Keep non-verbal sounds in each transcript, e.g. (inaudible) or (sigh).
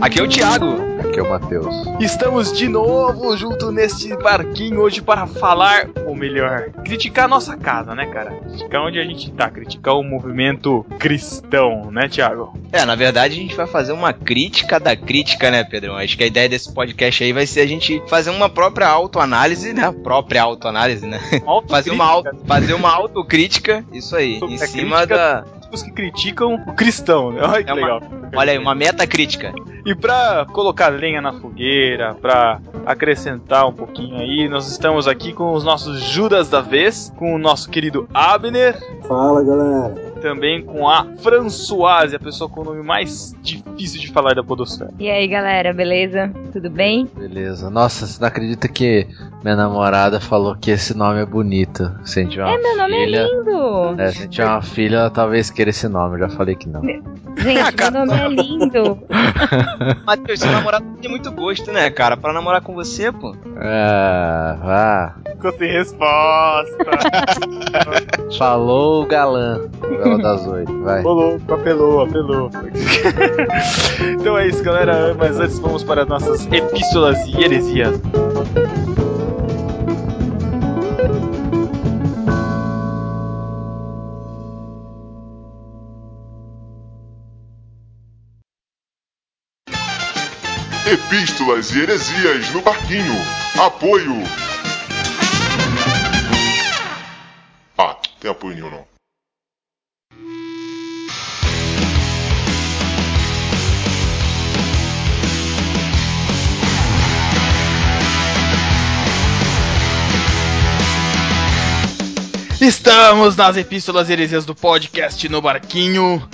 Aqui é o Thiago. Aqui é o Matheus. Estamos de novo junto neste barquinho hoje para falar, ou melhor, criticar a nossa casa, né, cara? Criticar onde a gente tá, criticar o movimento cristão, né, Thiago? É, na verdade a gente vai fazer uma crítica da crítica, né, Pedrão? Acho que a ideia desse podcast aí vai ser a gente fazer uma própria autoanálise, né? Própria autoanálise, né? Fazer uma, auto, fazer uma autocrítica, isso aí, em cima crítica da. Os que criticam o cristão, né? Olha que É uma- legal. Olha aí, uma metacrítica. E pra colocar lenha na fogueira, pra acrescentar um pouquinho aí, nós estamos aqui com os nossos Judas da vez, com o nosso querido Abner, Fala galera. Também com a Françoise, a pessoa com o nome mais difícil de falar da podosfera. E aí, galera, beleza? Tudo bem? Beleza. Nossa, você não acredita que minha namorada falou que esse nome é bonito? Se a gente É, meu nome filha, é lindo! É, se a gente tiver uma filha, ela talvez queira esse nome. Eu já falei que não. Gente, meu nome é lindo! (laughs) Matheus, seu namorado tem muito gosto, né, cara? Pra namorar com você, pô. Ah, vá. Ficou sem resposta. (laughs) Falou o galã. Novela das oito, vai. Rolou, apelou, apelou. (laughs) então é isso, galera. Mas antes vamos para as nossas epístolas e heresias. Epístolas e heresias no barquinho. Apoio. Ah, tem apoio nenhum não. Estamos nas epístolas heresias do podcast no Barquinho.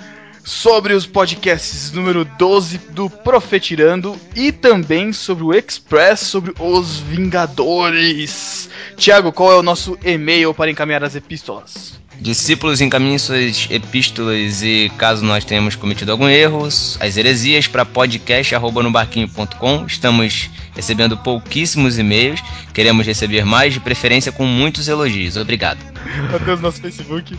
Sobre os podcasts número 12 do Profetirando e também sobre o Express sobre os Vingadores. Tiago, qual é o nosso e-mail para encaminhar as epístolas? Discípulos encaminhem suas epístolas e caso nós tenhamos cometido algum erro, as heresias para podcast@nobarquinho.com. Estamos recebendo pouquíssimos e-mails, queremos receber mais, de preferência com muitos elogios. Obrigado. Matheus, nosso Facebook.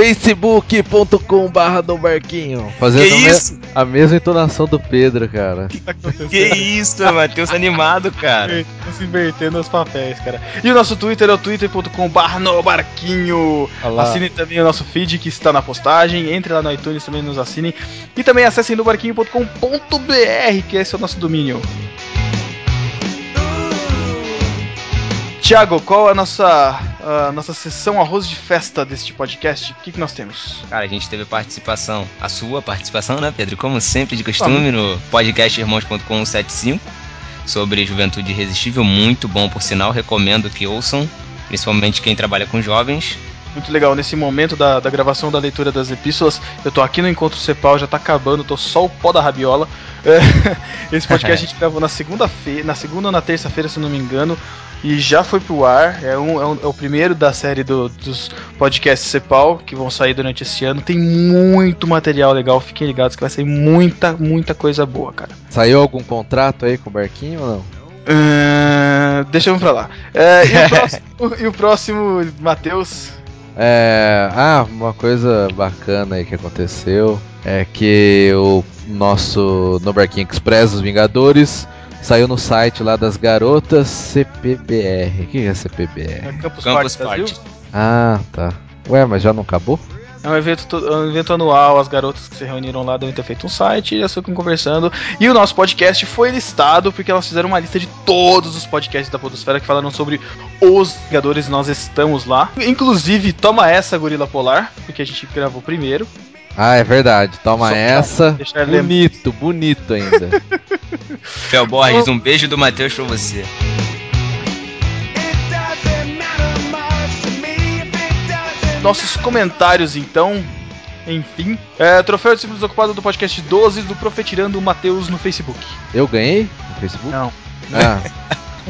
facebook.com barra do barquinho. Fazendo Que a me- isso? a mesma entonação do Pedro, cara. Tá acontecendo? Que isso, Matheus animado, cara. Tá se invertendo os papéis, cara. E o nosso Twitter é o twitter.com.br no barquinho. Assine também o nosso feed que está na postagem. Entre lá no iTunes também nos assinem. E também acessem no barquinho.com.br, que esse é o nosso domínio. Tiago, qual é a nossa, a nossa sessão arroz de festa deste podcast? O que, que nós temos? Cara, a gente teve participação, a sua participação, né, Pedro? Como sempre, de costume, no podcast irmãos.com75 sobre juventude irresistível. Muito bom, por sinal. Recomendo que ouçam, principalmente quem trabalha com jovens. Muito legal, nesse momento da, da gravação da leitura das epístolas, eu tô aqui no Encontro Cepal, já tá acabando, tô só o pó da rabiola. É, (laughs) Esse podcast a gente (laughs) gravou na segunda-feira, na segunda ou na terça-feira, se não me engano, e já foi pro ar. É, um, é, um- é o primeiro da série do- dos podcasts Cepal, que vão sair durante esse ano. Tem muito material legal, fiquem ligados que vai sair muita, muita coisa boa, cara. Saiu algum contrato aí com o barquinho ou não? Ah, deixa eu pra lá. É, e o (laughs) próximo, e o próximo Matheus. É, ah, uma coisa bacana aí que aconteceu é que o nosso No Barquinho Express dos Vingadores saiu no site lá das garotas CPBR. O que é CPBR? Campus, Campus Party Brasil. Party. Ah, tá. Ué, mas já não acabou? É um evento, to- é um evento anual, as garotas que se reuniram lá devem ter feito um site e elas ficam conversando. E o nosso podcast foi listado porque elas fizeram uma lista de todos os podcasts da Podosfera que falaram sobre os Vingadores nós estamos lá. Inclusive, toma essa, Gorila Polar, porque a gente gravou primeiro. Ah, é verdade. Toma Só essa. Bonito, bonito ainda. (laughs) Fel Borges, um beijo do Matheus pra você. Nossos comentários, então. Enfim. É, troféu de simples ocupado do podcast 12 do Profetirando o Matheus no Facebook. Eu ganhei no Facebook? Não. Ah,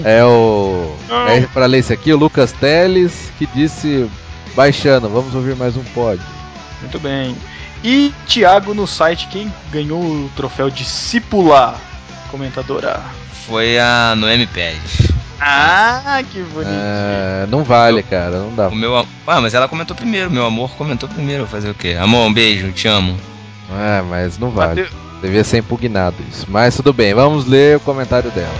é o. É pra ler esse aqui, o Lucas Teles, que disse. Baixando, vamos ouvir mais um pod. Muito bem. E Thiago no site, quem ganhou o troféu discípula comentadora? Foi a Noemi Pérez. Ah, que bonito. É, não vale, cara, não dá. O meu. Ah, mas ela comentou primeiro. Meu amor comentou primeiro. Fazer o quê? Amor, um beijo, te amo. É, mas não vale. Devia ser impugnado isso. Mas tudo bem, vamos ler o comentário dela.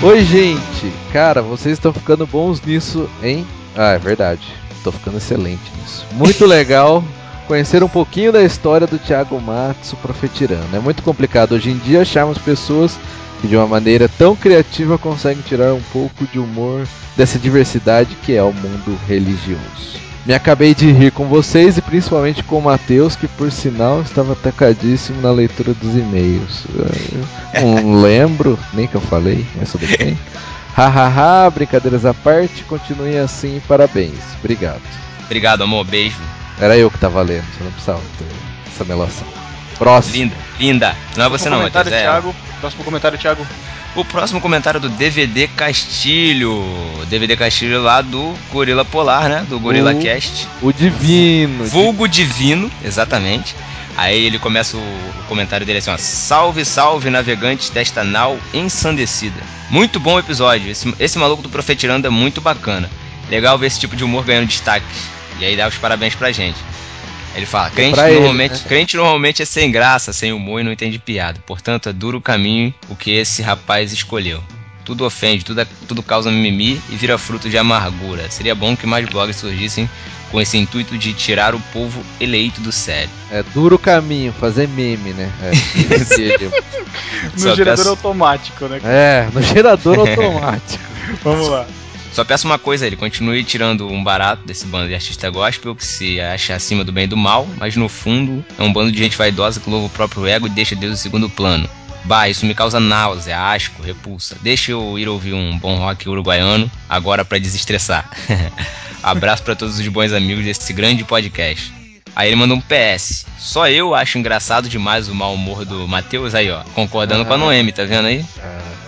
Oi, gente! Cara, vocês estão ficando bons nisso, hein? Ah, é verdade. Tô ficando excelente nisso. Muito legal conhecer um pouquinho da história do Thiago Matos, o profetirano. É muito complicado hoje em dia acharmos pessoas que de uma maneira tão criativa conseguem tirar um pouco de humor dessa diversidade que é o mundo religioso. Me acabei de rir com vocês e principalmente com o Matheus, que por sinal estava atacadíssimo na leitura dos e-mails. Eu não (laughs) lembro, nem que eu falei, mas tudo bem. Hahaha, brincadeiras à parte, continuem assim parabéns. Obrigado. Obrigado, amor. Beijo. Era eu que tava lendo, você não precisava ter essa melação. Próximo. Linda, linda. Não é você Próximo não, Matheus. É. Thiago. Próximo comentário, Thiago. O próximo comentário é do DVD Castilho. DVD Castilho lá do Gorila Polar, né? Do Gorila Uh. Cast. O divino. Vulgo Divino, exatamente. Aí ele começa o, o comentário dele assim, ó. Salve, salve, navegantes desta nau ensandecida. Muito bom episódio. Esse, esse maluco do Profetirando é muito bacana. Legal ver esse tipo de humor ganhando destaque. E aí dá os parabéns pra gente. Ele fala, crente ele, normalmente, né? crente normalmente é sem graça, sem humor e não entende piada. Portanto, é duro o caminho o que esse rapaz escolheu. Tudo ofende, tudo, tudo causa mimimi e vira fruto de amargura. Seria bom que mais blogs surgissem com esse intuito de tirar o povo eleito do sério. É duro caminho, fazer meme, né? É, (laughs) No Só gerador peço- automático, né? é no gerador automático. (laughs) Vamos lá. Só peço uma coisa, ele continue tirando um barato desse bando de artista gospel que se acha acima do bem e do mal, mas no fundo é um bando de gente vaidosa que louva o próprio ego e deixa Deus em segundo plano. Bah, isso me causa náusea, asco, repulsa. Deixa eu ir ouvir um bom rock uruguaiano agora pra desestressar. (laughs) Abraço pra todos os bons amigos desse grande podcast. Aí ele manda um PS. Só eu acho engraçado demais o mau humor do Matheus aí, ó. Concordando com a Noemi, tá vendo aí? É.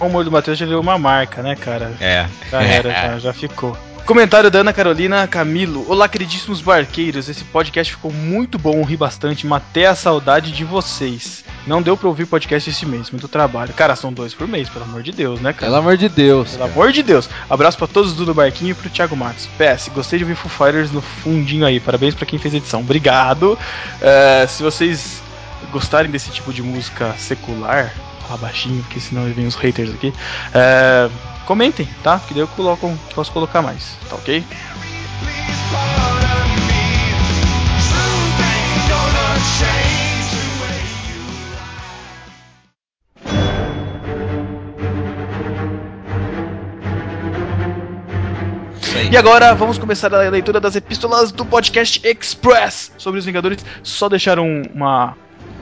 O humor do Matheus já virou uma marca, né, cara? É. Já era, já, já ficou. Comentário da Ana Carolina Camilo. Olá, queridíssimos barqueiros. Esse podcast ficou muito bom, ri bastante, matei a saudade de vocês. Não deu pra ouvir podcast esse mês, muito trabalho. Cara, são dois por mês, pelo amor de Deus, né, cara? Pelo amor de Deus. Pelo cara. amor de Deus. Abraço pra todos do Barquinho e pro Thiago Matos. PS, gostei de ouvir Foo Fighters no fundinho aí. Parabéns pra quem fez a edição. Obrigado. É, se vocês gostarem desse tipo de música secular, falar baixinho, porque senão vem os haters aqui. é, comentem, tá? Que daí eu coloco, posso colocar mais, tá ok? E agora vamos começar a leitura das epístolas do podcast Express sobre os Vingadores. Só deixar um- uma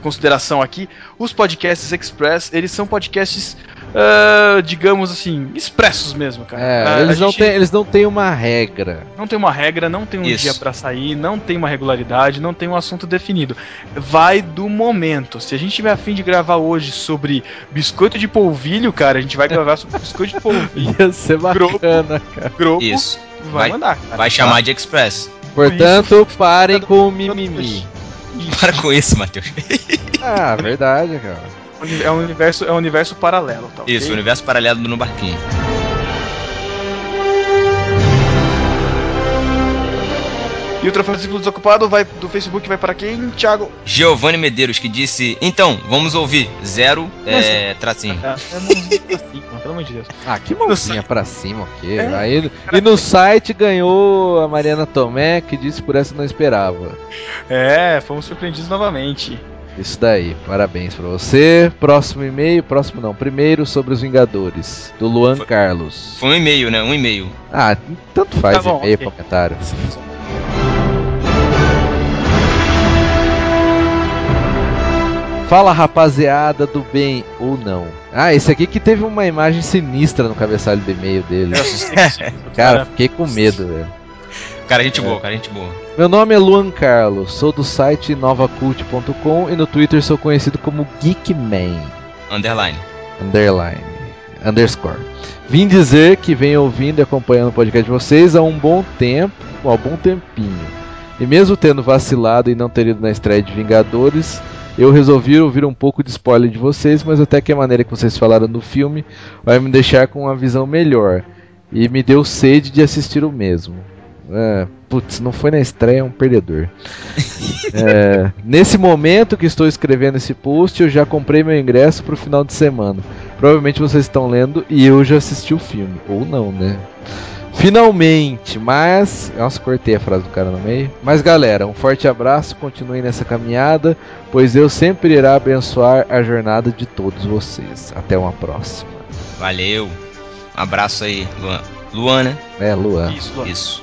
consideração aqui. Os podcasts Express, eles são podcasts, ah, digamos assim, expressos mesmo, cara. É, Ah, eles, não gente têm, eles não têm uma regra. não tem uma regra, não tem um Isso. dia pra sair, não tem uma regularidade, não tem um assunto definido. Vai do momento. Se a gente tiver a fim de gravar hoje sobre biscoito de polvilho, cara, a gente vai gravar sobre biscoito de polvilho. (laughs) Ia ser bacana, cara. Grupo Isso. vai, Vai- mandar. cara. Vai chamar de Express. Portanto, parem com o mimimi. Para com isso, Matheus. (laughs) Ah, verdade, cara. É um universo, é um universo paralelo, tá? Isso, o universo paralelo do No Barquinho. E o troféu discípulo desocupado vai do Facebook vai para quem? Thiago. Giovanni Medeiros, que disse: Então, vamos ouvir. Zero, é, tracinho. Ah, é mãozinha pra cima, pelo amor de Deus. Ah, que mãozinha pra cima, o quê? É. Aí, e no site ganhou a Mariana Tomé, que disse por essa não esperava. É, fomos surpreendidos novamente. Isso daí, parabéns pra você. Próximo e-mail, próximo não, primeiro sobre os Vingadores, do Luan Foi- Carlos. Foi um e-mail, né? Um e-mail. Ah, tanto faz Tá bom, e-mail, ok. comentário. Fala rapaziada do bem ou não. Ah, esse aqui que teve uma imagem sinistra no cabeçalho do e-mail dele. (laughs) Cara, fiquei com medo, velho. Cara, gente boa, cara, gente boa. Meu nome é Luan Carlos, sou do site novacult.com e no Twitter sou conhecido como Geekman. Underline. underline, underscore. Vim dizer que venho ouvindo e acompanhando o podcast de vocês há um bom tempo, há um bom tempinho. E mesmo tendo vacilado e não ter ido na estreia de Vingadores, eu resolvi ouvir um pouco de spoiler de vocês, mas até que a maneira que vocês falaram do filme vai me deixar com uma visão melhor. E me deu sede de assistir o mesmo. É, putz, não foi na estreia, é um perdedor. (laughs) É, nesse momento que estou escrevendo esse post, eu já comprei meu ingresso pro final de semana. Provavelmente vocês estão lendo e eu já assisti o filme. Ou não, né? Finalmente, mas. Nossa, cortei a frase do cara no meio. Mas galera, um forte abraço, continuem nessa caminhada, pois Deus sempre irá abençoar a jornada de todos vocês. Até uma próxima. Valeu. Um abraço aí, Luan. Luan, né? É, Luan. Isso, Luan. Isso.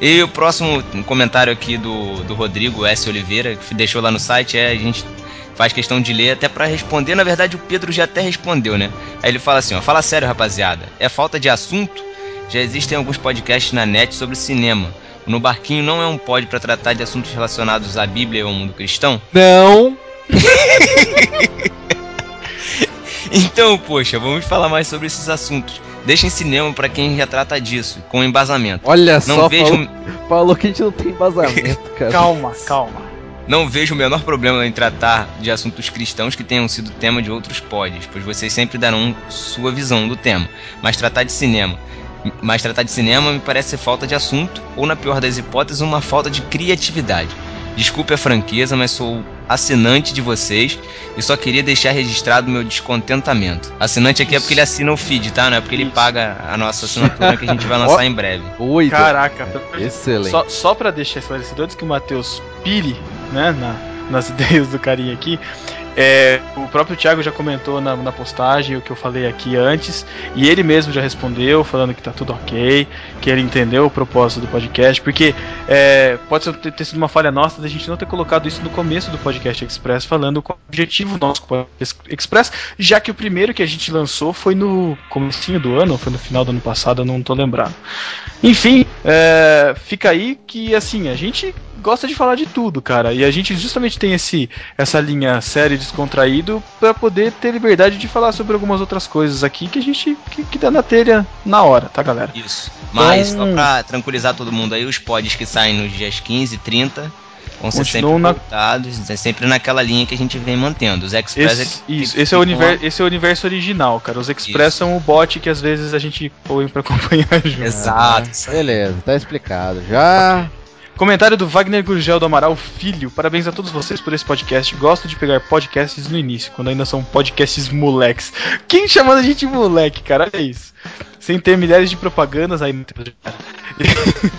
E o próximo comentário aqui do, do Rodrigo S. Oliveira, que deixou lá no site, é a gente faz questão de ler até pra responder. Na verdade, o Pedro já até respondeu, né? Aí ele fala assim: ó, fala sério, rapaziada. É falta de assunto? Já existem alguns podcasts na net sobre cinema. O No Barquinho não é um pod pra tratar de assuntos relacionados à Bíblia e ao mundo cristão? Não! (laughs) Então, poxa, vamos falar mais sobre esses assuntos. Deixem cinema pra quem já trata disso, com embasamento. Olha Não só, vejo, falou, falou que a gente não tem embasamento, cara. Calma, calma. não vejo o menor problema em tratar de assuntos cristãos que tenham sido tema de outros pods, pois vocês sempre darão sua visão do tema. Mas tratar de cinema, mas tratar de cinema me parece ser falta de assunto, ou na pior das hipóteses, uma falta de criatividade. Desculpe a franqueza, mas sou assinante de vocês e só queria deixar registrado meu descontentamento. Assinante aqui é porque ele assina o feed, tá? Não é porque ele Isso. paga a nossa assinatura que a gente vai lançar (laughs) em breve. Oi, Caraca, excelente. Só, só pra deixar esclarecido, antes que o Matheus pire, né, na- nas (laughs) ideias do carinha aqui, é, o próprio Thiago já comentou na, na postagem o que eu falei aqui antes, e ele mesmo já respondeu, falando que tá tudo ok, que ele entendeu o propósito do podcast, porque é, pode ter, ter sido uma falha nossa da gente não ter colocado isso no começo do podcast Express, falando qual o objetivo nosso podcast Express, já que o primeiro que a gente lançou foi no comecinho do ano, foi no final do ano passado, eu não tô lembrado. Enfim, é, fica aí que assim, a gente gosta de falar de tudo, cara. E a gente justamente tem esse, essa linha séria e descontraído pra poder ter liberdade de falar sobre algumas outras coisas aqui que a gente que, que dá na telha na hora, tá, galera? Isso. Mas Então- só pra tranquilizar todo mundo aí, os pods que saem nos dias 15 e 30 vão ser sempre na- voltados, é sempre naquela linha que a gente vem mantendo. Os Express Esse, é- isso, que esse é, o ficam univer, esse é o universo original, cara. Os Express Isso. são o bot que às vezes a gente põe pra (laughs) acompanhar junto. Exato. Beleza, tá explicado. Já. Comentário do Wagner Gurgel do Amaral Filho. Parabéns a todos vocês por esse podcast. Gosto de pegar podcasts no início, quando ainda são podcasts moleques. Quem chamando a gente de moleque, cara? Olha isso. Sem ter milhares de propagandas aí.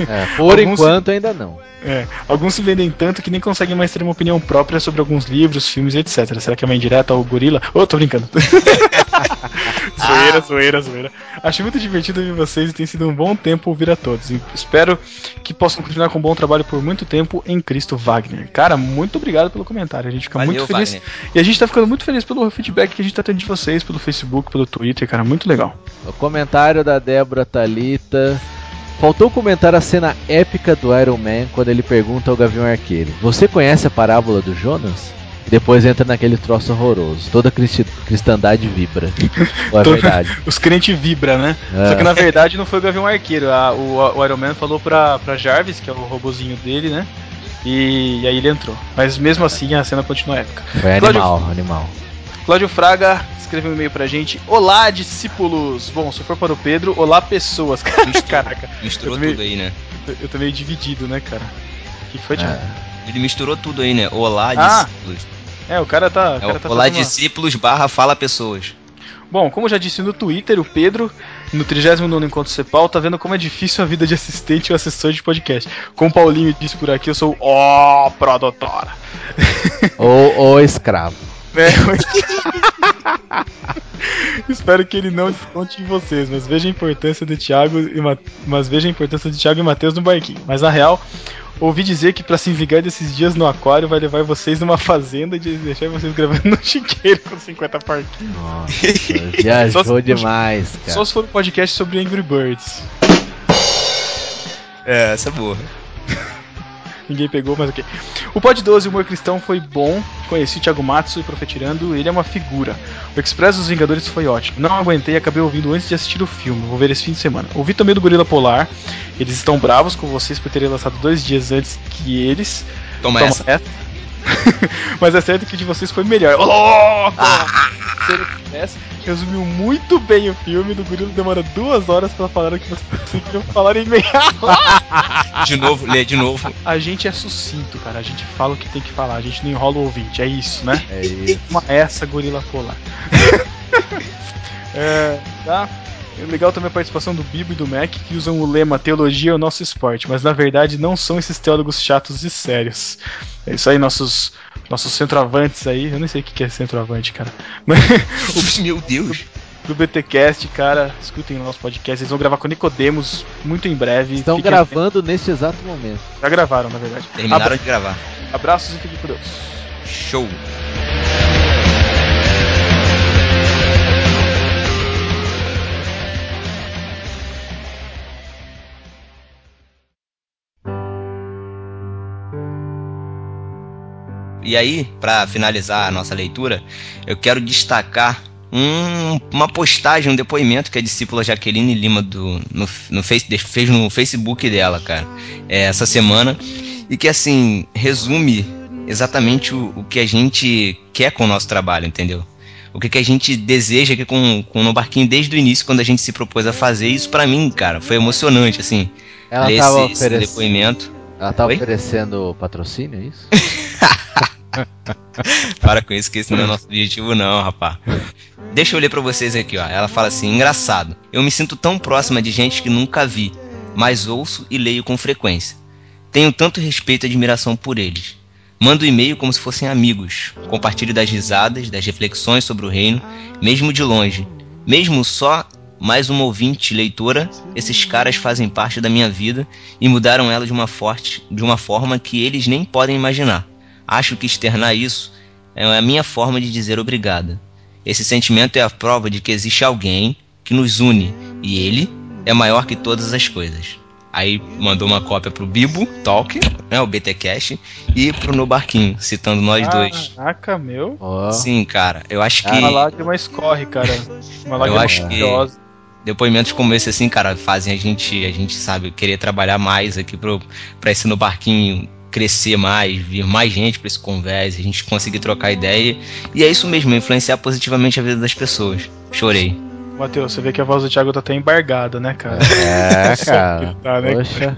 É, (laughs) por Alguns- enquanto ainda não. É, alguns se vendem tanto que nem conseguem mais ter uma opinião própria sobre alguns livros, filmes, etc. Será que é uma indireta ao gorila? Ô, tô brincando. (laughs) (laughs) zoeira, zoeira, zoeira. Acho muito divertido ouvir vocês e tem sido um bom tempo ouvir a todos. E espero que possam continuar com um bom trabalho por muito tempo em Cristo Wagner. Cara, muito obrigado pelo comentário. A gente fica Valeu, muito feliz. Wagner. E a gente tá ficando muito feliz pelo feedback que a gente tá tendo de vocês, pelo Facebook, pelo Twitter, cara. Muito legal. O comentário da Débora Talita. Faltou comentar a cena épica do Iron Man quando ele pergunta ao Gavião Arqueiro: Você conhece a parábola do Jonas? E depois entra naquele troço horroroso. Toda a cristi- cristandade vibra. É verdade? (laughs) Os crentes vibram, né? É. Só que na verdade não foi o Gavião Arqueiro. a- o, o Iron Man falou pra, pra Jarvis, que é o robozinho dele, né? E, e aí ele entrou. Mas mesmo assim a cena continua épica. Foi Cláudio- animal, animal. Cláudio Fraga escreveu um e-mail pra gente. Olá, discípulos! Bom, se for para o Pedro, olá, pessoas. (laughs) Caraca, Misturou também- tudo aí, né? eu, eu tô meio dividido, né, cara? O que foi, Thiago? É. Ele misturou tudo aí, né? Olá, Ah, discípulos. É, o cara tá. o É cara o tá Olá, discípulos barra fala pessoas. Bom, como eu já disse no Twitter, o Pedro, no 39 Encontro Cepal, tá vendo como é difícil a vida de assistente ou assessor de podcast. Como o Paulinho disse por aqui, eu sou o produtora. Ou, ou escravo. (laughs) É, (laughs) Espero que ele não desconte em vocês, mas veja a importância de Thiago e Ma- mas veja a importância de Thiago e Matheus no barquinho. Mas na real, ouvi dizer que pra se vingar desses dias no aquário vai levar vocês numa fazenda e deixar vocês gravando no chiqueiro com 50 parquinhos. Nossa, viajou Só se- demais, cara. Só se for um podcast sobre Angry Birds. É, essa é boa. (laughs) Ninguém pegou, mas ok. O Pod 12 Humor Cristão foi bom. Conheci o Thiago Matsu e Profetirando, ele é uma figura. O Express dos Vingadores foi ótimo. Não aguentei acabei ouvindo antes de assistir o filme. Vou ver esse fim de semana. Ouvi também do Gorila Polar. Eles estão bravos com vocês por terem lançado dois dias antes que eles. Toma, Toma essa. essa. (laughs) Mas é certo que o de vocês foi melhor. Ô, louco! Ser o que tivesse, resumiu muito bem o filme. Do Gorila demora duas horas pra falar o que você conseguiu falar em meia hora. (laughs) De novo, lê de novo. A gente é sucinto, cara. A gente fala o que tem que falar. A gente não enrola o ouvinte. É isso, né? É isso. Uma essa gorila polar. (laughs) é, tá? É legal também a participação do Bibo e do Mac, que usam o lema Teologia é o nosso esporte, mas na verdade não são esses teólogos chatos e sérios. É isso aí, nossos, nossos centroavantes aí. Eu nem sei o que é centroavante, cara. Mas (laughs) Meu Deus. do BTcast, cara, escutem o nosso podcast. Eles vão gravar com Nicodemos muito em breve. Estão Fiquem- gravando neste exato momento. Já gravaram, na verdade. Terminaram Abra- de gravar. Abraços e fiquem com Deus. Show. E aí, para finalizar a nossa leitura, eu quero destacar um- uma postagem, um depoimento que a discípula Jaqueline Lima do, no, no face, fez no Facebook dela, cara, é, essa semana, e que assim resume exatamente o, o que a gente quer com o nosso trabalho, entendeu? O que, que a gente deseja aqui com, com o Barquinho desde o início, quando a gente se propôs a fazer isso, pra mim, cara, foi emocionante, assim, Ela ler tava, esse, esse oferec- depoimento. Ela tava Oi? oferecendo patrocínio, é isso? (laughs) (laughs) Para com isso, que esse não é nosso objetivo, não, rapá. Deixa eu ler pra vocês aqui, ó. Ela fala assim: engraçado. Eu me sinto tão próxima de gente que nunca vi, mas ouço e leio com frequência. Tenho tanto respeito e admiração por eles. Mando e-mail como se fossem amigos. Compartilho das risadas, das reflexões sobre o reino, mesmo de longe. Mesmo só mais uma ouvinte leitora, esses caras fazem parte da minha vida e mudaram ela de uma, forte, de uma forma que eles nem podem imaginar. Acho que externar isso é a minha forma de dizer obrigada. Esse sentimento é a prova de que existe alguém que nos une e ele é maior que todas as coisas. Aí mandou uma cópia pro Bibo Talk, né, o BTcast, e pro No Barquinho, citando nós dois. Caraca, meu. Sim, cara, eu acho que Uma lágrima escorre, cara. Uma lágrima acho que- maravilhosa. depoimentos como esse assim, cara, fazem a gente, a gente sabe, querer trabalhar mais aqui pro, pra esse No Barquinho crescer mais, vir mais gente pra esse conversa, a gente conseguir trocar ideia. E é isso mesmo, influenciar positivamente a vida das pessoas. Chorei. Matheus, você vê que a voz do Thiago tá até embargada, né, cara? É, (laughs) cara. que tá, né? Poxa.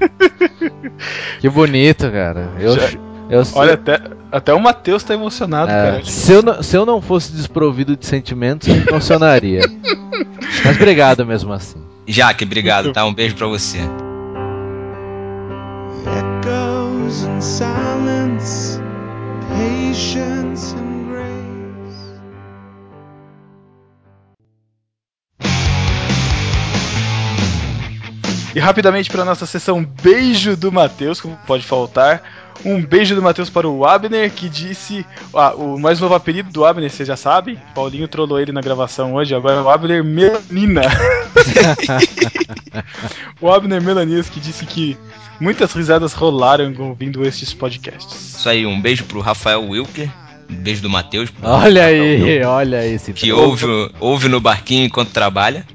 Que bonito, cara. Eu, Já- eu, Olha, até, até o Matheus tá emocionado, é, cara. se, eu não, se eu não fosse desprovido de sentimentos, eu me emocionaria. (laughs) Mas obrigado mesmo assim. Jaque, obrigado, tá? Um beijo pra você. Patience. E rapidamente para nossa sessão Beijo do Matheus, como pode faltar. Um beijo do Matheus para o Abner, que disse. Ah, o mais novo apelido do Abner, você já sabe? Paulinho trollou ele na gravação hoje, agora é o Abner Melanina. (laughs) o Abner Melanias que disse que muitas risadas rolaram ouvindo estes podcasts. Isso aí, um beijo pro Rafael Wilker. Um beijo do Matheus. Olha aí, olha aí esse Que ouve, ouve no barquinho enquanto trabalha.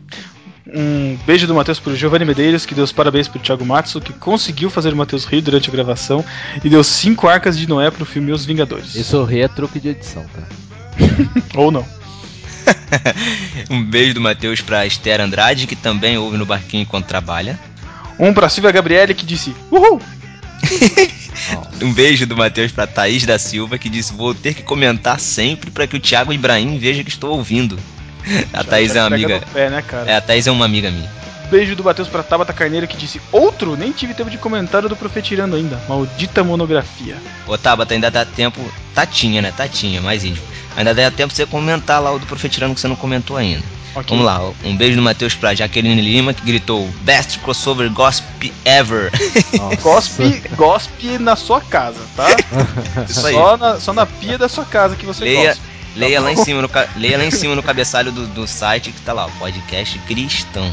Um beijo do Matheus pro Giovanni Medeiros, que deu os parabéns pro Thiago Matsu, que conseguiu fazer o Matheus rir durante a gravação e deu cinco arcas de Noé pro filme Os Vingadores. Isso sorrir é truque de edição, tá? (laughs) Ou não. (laughs) Um beijo do Matheus pra Esther Andrade, que também ouve no barquinho enquanto trabalha. Um pra Silvia Gabriele que disse Uhul! (laughs) Um beijo do Matheus pra Thaís da Silva, que disse: Vou ter que comentar sempre pra que o Thiago Ibrahim veja que estou ouvindo. (laughs) A Thaís é uma amiga. Pé, né, cara? É, a Thaís é uma amiga minha. Beijo do Matheus pra Tabata Carneiro que disse Outro? Nem tive tempo de comentário do Profetirando ainda. Maldita monografia. Ô Tabata, ainda dá tempo. Tatinha, né? Tatinha, mais íntimo. Ainda dá tempo pra você comentar lá o do Profetirando que você não comentou ainda. Ok. Vamos lá, um beijo do Matheus pra Jaqueline Lima, que gritou: Best crossover gospel ever. Gospe, (laughs) gospe na sua casa, tá? (laughs) Isso aí. Só na, só na pia da sua casa que você Leia, gosta. Leia, lá em cima no, leia lá em cima no cabeçalho do, do site que tá lá, o podcast cristão.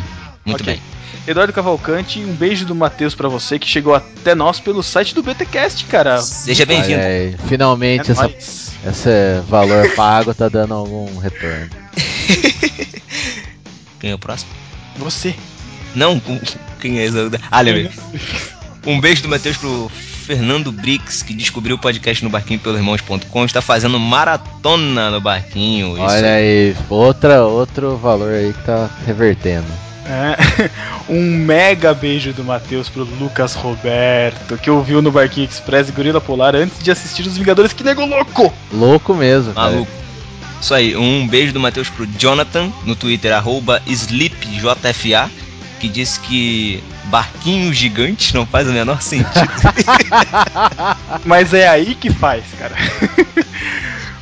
Muito Ok. bem. Eduardo Cavalcante, um beijo do Matheus pra você que chegou até nós pelo site do BTcast, cara. Seja bem-vindo. aí, finalmente É essa, nóis. esse valor pago tá dando algum retorno. (laughs) Quem é o próximo? Você. Não, quem é esse? Ah, lembrei. Um beijo do Matheus pro Fernando Brix, que descobriu o podcast no barquinho pelo irmãos.com, está fazendo maratona no barquinho. Isso Olha aí, outra, outro valor aí que tá revertendo. É. (laughs) Um mega beijo do Matheus pro Lucas Roberto, que ouviu no Barquinho Express e Gorila Polar antes de assistir os Vingadores. Que nego louco! Louco mesmo. cara. Maluco. Isso aí, um beijo do Matheus pro Jonathan, no Twitter, arroba SleepJFA, que disse que barquinho gigante não faz o menor sentido. (laughs) Mas é aí que faz, cara.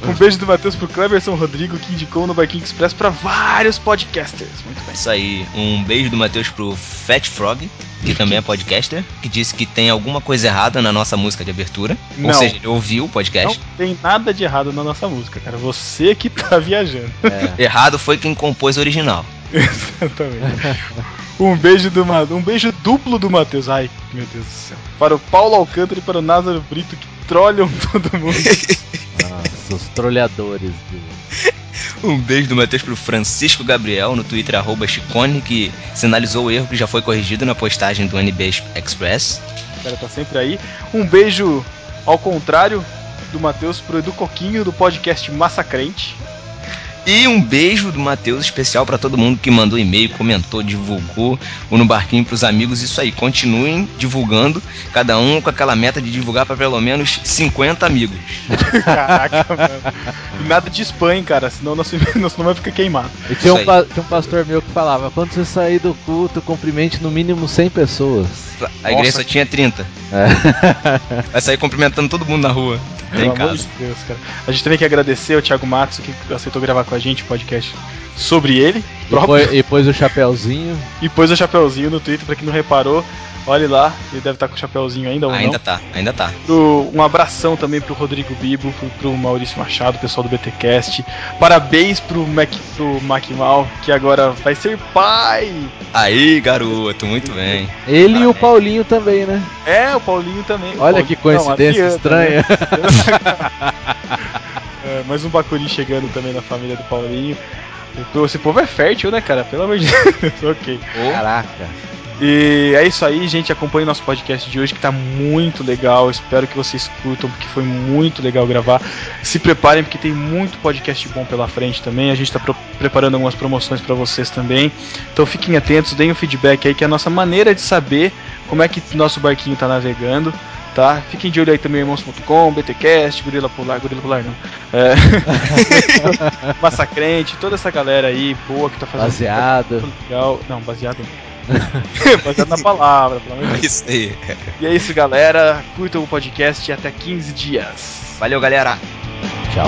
Um beijo do Matheus pro Cleberson Rodrigo, que indicou no Barquinho Express pra vários podcasters. Muito bem. Isso aí, um beijo do Matheus pro Fat Frog, que também é podcaster, que disse que tem alguma coisa errada na nossa música de abertura. Não. Ou seja, ele ouviu o Não podcast. tem nada de errado na nossa música, cara. Você que tá (laughs) viajando. É. Errado foi quem compôs o original. (laughs) Exatamente. Um beijo do um beijo duplo do Matheus. Ai, meu Deus do céu. Para o Paulo Alcântara e para o Názaro Brito que trolham (laughs) todo mundo. Nossa, os trolhadores do. (laughs) Um beijo do Matheus pro Francisco Gabriel no Twitter, arroba Chicone, que sinalizou o erro que já foi corrigido na postagem do NB Express. O cara tá sempre aí. Um beijo ao contrário do Matheus pro Edu Coquinho do podcast Massacrente. E um beijo do Matheus especial pra todo mundo que mandou e-mail, comentou, divulgou o No Barquinho pros amigos. Isso aí, continuem divulgando, cada um com aquela meta de divulgar pra pelo menos 50 amigos. Caraca, mano. E nada de spam, hein, cara, senão nosso, (laughs) nosso nome vai ficar queimado. E tinha um, tinha um pastor meu que falava: quando você sair do culto, cumprimente no mínimo 100 pessoas. A igreja só tinha 30. É. Vai sair cumprimentando todo mundo na rua. Pelo amor casa. de Deus, cara. A gente também quer agradecer ao Thiago Matos que aceitou gravar com a gente o podcast sobre ele, E próprio, pôs, e pôs o chapéuzinho. e pôs o chapeuzinho no Twitter pra quem não reparou. Olhe lá, ele deve estar com o chapeuzinho ainda ou Ainda não. tá, ainda tá. Pro- um abração também pro Rodrigo Bibo, pro, pro Maurício Machado, pessoal do BTcast. Parabéns pro Mac, pro Macmal, que agora vai ser pai. Aí, garoto, muito bem. Ele e o Paulinho também, né? É, o Paulinho também. O Olha Paulinho- que coincidência Não, estranha. (laughs) É, mais um Bacuri chegando também na família do Paulinho. Esse povo é fértil, né, cara? Pelo amor de (laughs) Deus. ok. Caraca. E é isso aí, gente. Acompanhe nosso podcast de hoje que tá muito legal. Espero que vocês curtam, porque foi muito legal gravar. Se preparem, porque tem muito podcast bom pela frente também. A gente tá pro- preparando algumas promoções pra vocês também. Então fiquem atentos, deem o feedback aí, que é a nossa maneira de saber como é que nosso barquinho tá navegando. Tá? Fiquem de olho aí também, irmãos.com, BTcast, Gorila Polar, Gorila Polar não. É... (laughs) Massacrente, toda essa galera aí boa que tá fazendo Baseado. muito legal. Não, baseado (laughs) baseado na palavra, pelo amor de Deus. Isso aí. E é isso, galera. Curtam o podcast e até 15 dias. Valeu, galera. Tchau.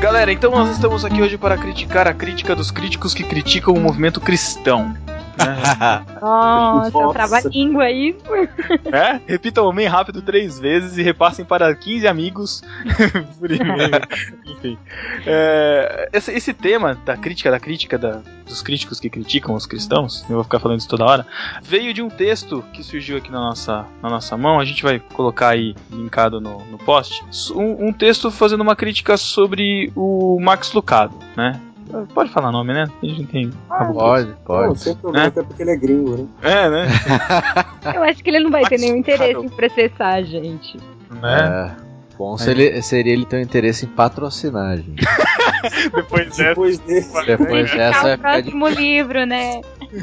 Galera, então nós estamos aqui hoje para criticar a crítica dos críticos que criticam o movimento cristão. Nossa, Nossa. trava-língua isso. É? Repitam o homem rápido três vezes e repassem para 15 amigos (laughs) por e-mail. Enfim. É, esse, esse tema da crítica, da crítica da- dos críticos que criticam os cristãos, eu vou ficar falando isso toda hora, veio de um texto que surgiu aqui na nossa, na nossa mão, a gente vai colocar aí linkado no, no post, um, um texto fazendo uma crítica sobre o Max Lucado, né? Pode falar nome, né? A gente não tem. Pode, Não, pode. sem problema, É? até porque ele é gringo, né? É, né? (laughs) Eu acho que ele não vai ter nenhum interesse em processar a gente. né? É. Bom seria, seria ele ter um interesse em patrocinar, gente. (laughs) Depois dessa. Depois desse. Depois Indicar dessa vai o ficar de... próximo livro, né? (laughs)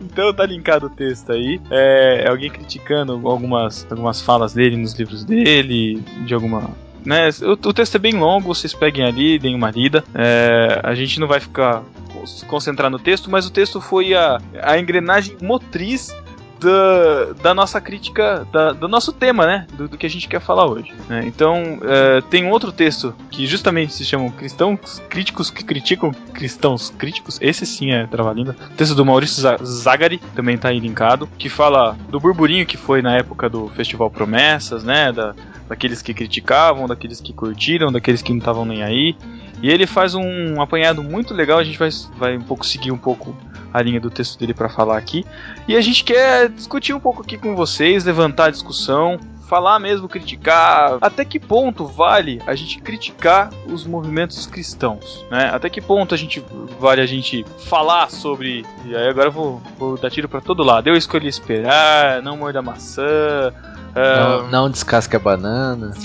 Então tá linkado o texto aí. É, é alguém criticando algumas, algumas falas dele nos livros dele, de alguma. Né? O, o texto é bem longo, vocês peguem ali, deem uma lida. É, a gente não vai ficar se concentrar no texto, mas o texto foi a, a engrenagem motriz da, da nossa crítica, da- do nosso tema, né? Do, do que a gente quer falar hoje. né? Então, é, tem um outro texto que justamente se chama Cristãos Críticos que Criticam Cristãos Críticos. Esse sim é trava-língua. Texto do Maurício Za- Zagari, também tá aí linkado, que fala do burburinho que foi na época do Festival Promessas, né? Da, daqueles que criticavam, daqueles que curtiram, daqueles que não estavam nem aí. E ele faz um apanhado muito legal, a gente vai, vai um pouco seguir um pouco a linha do texto dele para falar aqui. E a gente quer discutir um pouco aqui com vocês, levantar a discussão, falar mesmo, criticar. Até que ponto vale a gente criticar os movimentos cristãos, né? Até que ponto a gente vale a gente falar sobre. E aí agora eu vou, vou dar tiro pra todo lado. Eu escolhi esperar, não morda maçã. ah, Não, não descasque a banana. (laughs)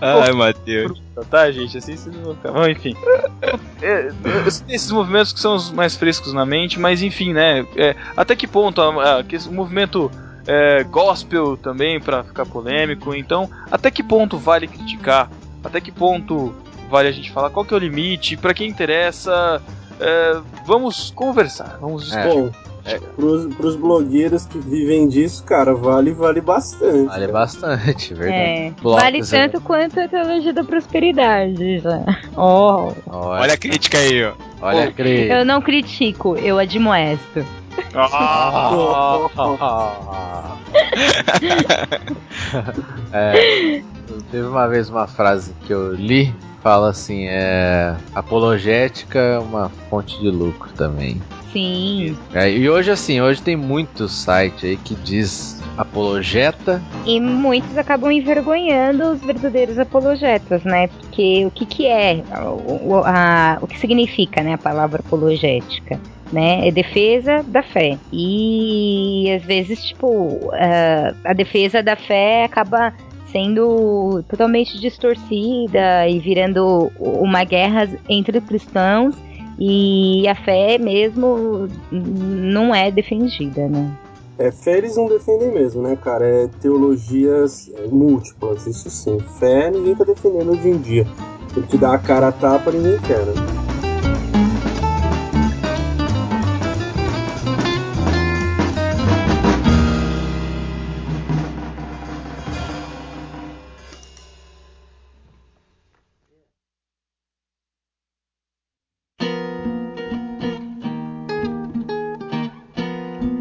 Ai, Matheus. tá, gente? Assim vocês não vão ficar. Bom, enfim. (laughs) É, eu sei esses movimentos que são os mais frescos na mente, mas enfim, né? é, até que ponto a- a- que esse- o movimento é, gospel também, pra ficar polêmico, então, até que ponto vale criticar? Até que ponto vale a gente falar? Qual que é o limite? Pra quem interessa, é, vamos conversar, vamos discutir. Bom, pros, pros blogueiros que vivem disso, cara, vale, vale bastante. Vale bastante, (laughs) verdade. É, Blocos, vale né? tanto quanto a teologia da prosperidade. Já. (laughs) Oh, Olha, Olha a crítica aí, ó. olha, Cris. eu não critico, eu admoesto. Ah, (laughs) É, teve uma vez uma frase que eu li, fala assim, é apologética é uma fonte de lucro também. Sim. É, e hoje assim, hoje tem muito site aí que diz apologeta. E muitos acabam envergonhando os verdadeiros apologetas, né? Porque o que, que é, o, a- o que significa né, a palavra apologética? Né? É defesa da fé. E às vezes, tipo, a- a defesa da fé acaba sendo totalmente distorcida e virando uma guerra entre cristãos e a fé mesmo não é defendida, né? É, fé eles não defendem mesmo, né, cara? É teologias múltiplas, isso sim. Fé ninguém tá defendendo hoje em dia. Porque dar a cara a tapa ninguém quer, né?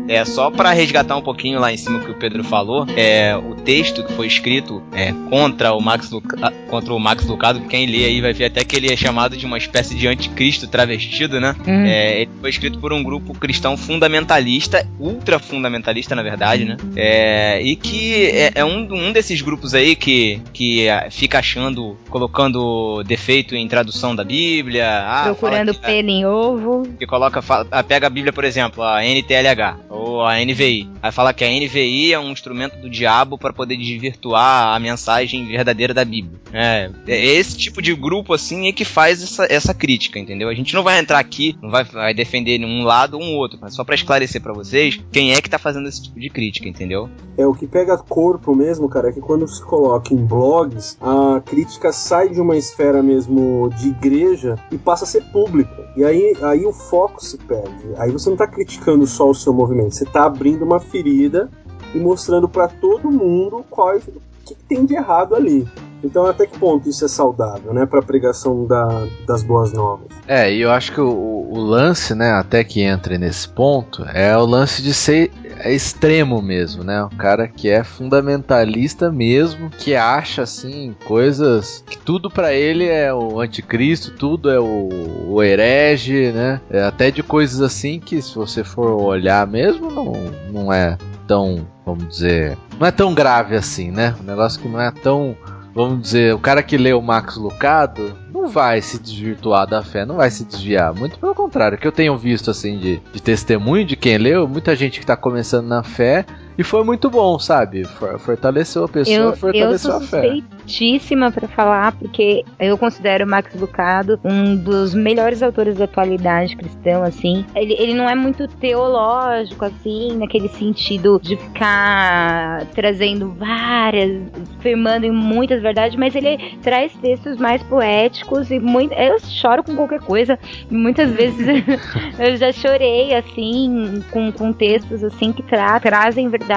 É só pra resgatar um pouquinho lá em cima o que o Pedro falou, é o texto que foi escrito é, contra o Max Luca- contra o Max Lucado, quem lê aí vai ver até que ele é chamado de uma espécie de anticristo travestido, né? Hum. É, ele foi escrito por um grupo cristão fundamentalista, ultra fundamentalista, na verdade, né? É, e que é, é um, um desses grupos aí que, que é, fica achando, colocando defeito em tradução da Bíblia. ah, Procurando que- pelo em ovo. que coloca, fala- ah, pega a Bíblia, por exemplo, a NTLH ou a NVI. Aí fala que a NVI é um instrumento do diabo para poder desvirtuar a mensagem verdadeira da Bíblia. É, é esse tipo de grupo assim é que faz essa, essa crítica, entendeu? A gente não vai entrar aqui, não vai, vai defender um lado ou um outro, mas só para esclarecer para vocês quem é que tá fazendo esse tipo de crítica, entendeu? É o que pega corpo mesmo, cara, é que quando se coloca em blogs, a crítica sai de uma esfera mesmo de igreja e passa a ser pública. E aí, aí o foco se perde. Aí você não tá criticando só o seu movimento, você tá abrindo uma ferida e mostrando pra todo mundo qual, o que que tem de errado ali. Então, até que ponto isso é saudável, né, pra pregação da, das boas novas? É, e eu acho que o, o- lance, né, até que entre nesse ponto, é o lance de ser extremo mesmo, né? O cara que é fundamentalista mesmo, que acha assim coisas que tudo pra ele é o anticristo, tudo é o, o herege, né? É até de coisas assim que se você for olhar mesmo não, não é tão, vamos dizer, não é tão grave assim, né? Um negócio que não é tão vamos dizer, o cara que lê o Max Lucado não vai se desvirtuar da fé, não vai se desviar. Muito pelo contrário, o que eu tenho visto assim de, de testemunho de quem leu, muita gente que tá começando na fé e foi muito bom, sabe? For- Fortaleceu a pessoa, Eu, eu fortaleceu sou a fé. suspeitíssima pra falar, porque eu considero o Max Lucado um dos melhores autores da atualidade cristã, assim. Ele, ele não é muito teológico, assim, naquele sentido de ficar trazendo várias, firmando em muitas verdades, mas ele traz textos mais poéticos e muito. Eu choro com qualquer coisa, e muitas vezes (laughs) eu já chorei, assim, com, com textos, assim, que tra trazem verdades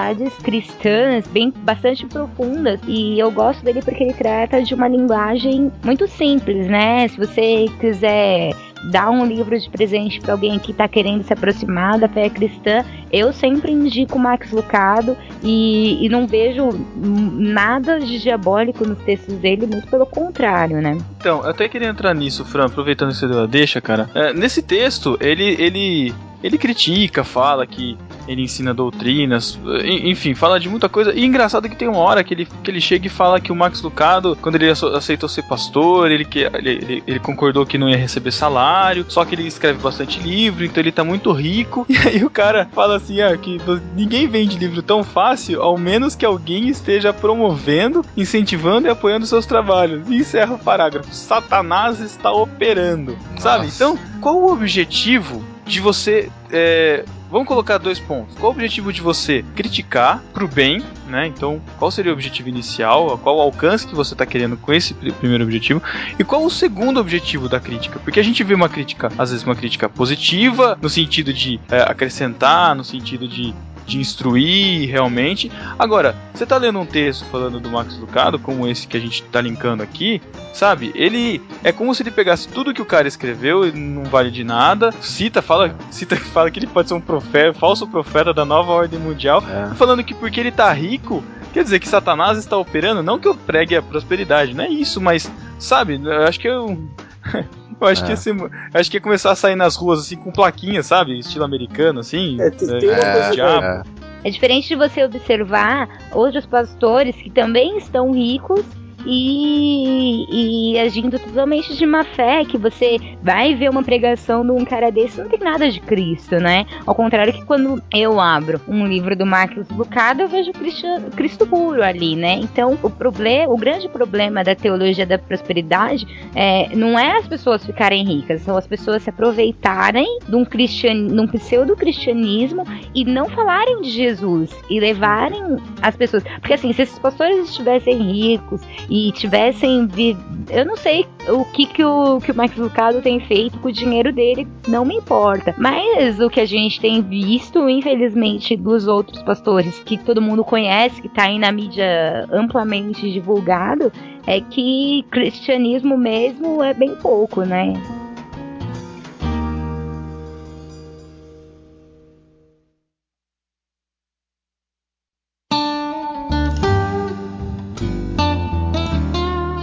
cristãs bem bastante profundas. E eu gosto dele porque ele trata de uma linguagem muito simples, né? Se você quiser dar um livro de presente para alguém que está querendo se aproximar da fé cristã, eu sempre indico Max Lucado e, e não vejo nada de diabólico nos textos dele, muito pelo contrário, né? Então, eu até queria entrar nisso, Fran, aproveitando que você deu a deixa, cara. É, nesse texto, ele, ele ele critica, fala que ele ensina doutrinas, enfim, fala de muita coisa. E engraçado que tem uma hora que ele, que ele chega e fala que o Max Lucado, quando ele aceitou ser pastor, ele, que, ele, ele, ele concordou que não ia receber salário, só que ele escreve bastante livro, então ele tá muito rico. (laughs) E aí o cara fala assim: ah, que ninguém vende livro tão fácil, ao menos que alguém esteja promovendo, incentivando e apoiando seus trabalhos. E encerra o parágrafo: Satanás está operando. Nossa. Sabe? Então, qual o objetivo de você. É, vamos colocar dois pontos. Qual o objetivo de você criticar pro bem, né? Então, qual seria o objetivo inicial? Qual o alcance que você está querendo com esse primeiro objetivo? E qual o segundo objetivo da crítica? Porque a gente vê uma crítica, às vezes uma crítica positiva, no sentido de é, acrescentar, no sentido de de instruir realmente. Agora, você tá lendo um texto falando do Max Lucado, como esse que a gente tá linkando aqui, sabe? Ele é como se ele pegasse tudo que o cara escreveu e não vale de nada, cita, fala, (laughs) cita, fala que ele pode ser um profeta, falso profeta da nova ordem mundial, é. falando que porque ele tá rico, quer dizer que Satanás está operando, não que eu pregue a prosperidade, não é isso, mas sabe, eu acho que eu (laughs) Eu acho, é. que esse, acho que ia começar a sair nas ruas assim com plaquinhas, sabe? Estilo americano, assim. É, tem, uma é, coisa. É. é diferente de você observar outros pastores que também estão ricos e, e agindo totalmente de má fé, que você vai ver uma pregação de um cara desse, não tem nada de Cristo, né? Ao contrário que quando eu abro um livro do Marcos Lucado, eu vejo Cristo, Cristo puro ali, né? Então, o problema, o grande problema da teologia da prosperidade é, não é as pessoas ficarem ricas, são as pessoas se aproveitarem de um, cristian, de um pseudo-cristianismo e não falarem de Jesus e levarem as pessoas. Porque assim, se esses pastores estivessem ricos e tivessem vi... eu não sei o que que o que o Max Lucado tem feito com o dinheiro dele, não me importa. Mas o que a gente tem visto, infelizmente, dos outros pastores que todo mundo conhece, que tá aí na mídia amplamente divulgado, é que cristianismo mesmo é bem pouco, né?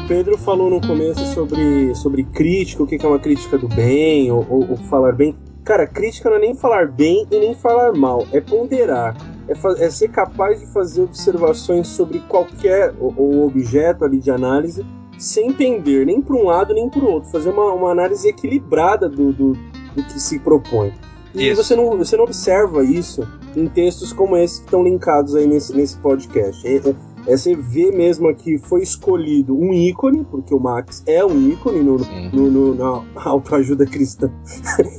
Pedro falou no começo sobre, sobre crítica, o que é uma crítica do bem, ou, ou, ou falar bem. Cara, crítica não é nem falar bem e nem falar mal, é ponderar. É, é ser capaz de fazer observações sobre qualquer o, o objeto ali de análise sem entender nem para um lado nem para o outro. Fazer uma, uma análise equilibrada do, do, do que se propõe. E você não, você não observa isso em textos como esse que estão linkados aí nesse, nesse podcast. É, é, é você vê mesmo que foi escolhido um ícone, porque o Max é um ícone no, no, no na autoajuda cristã.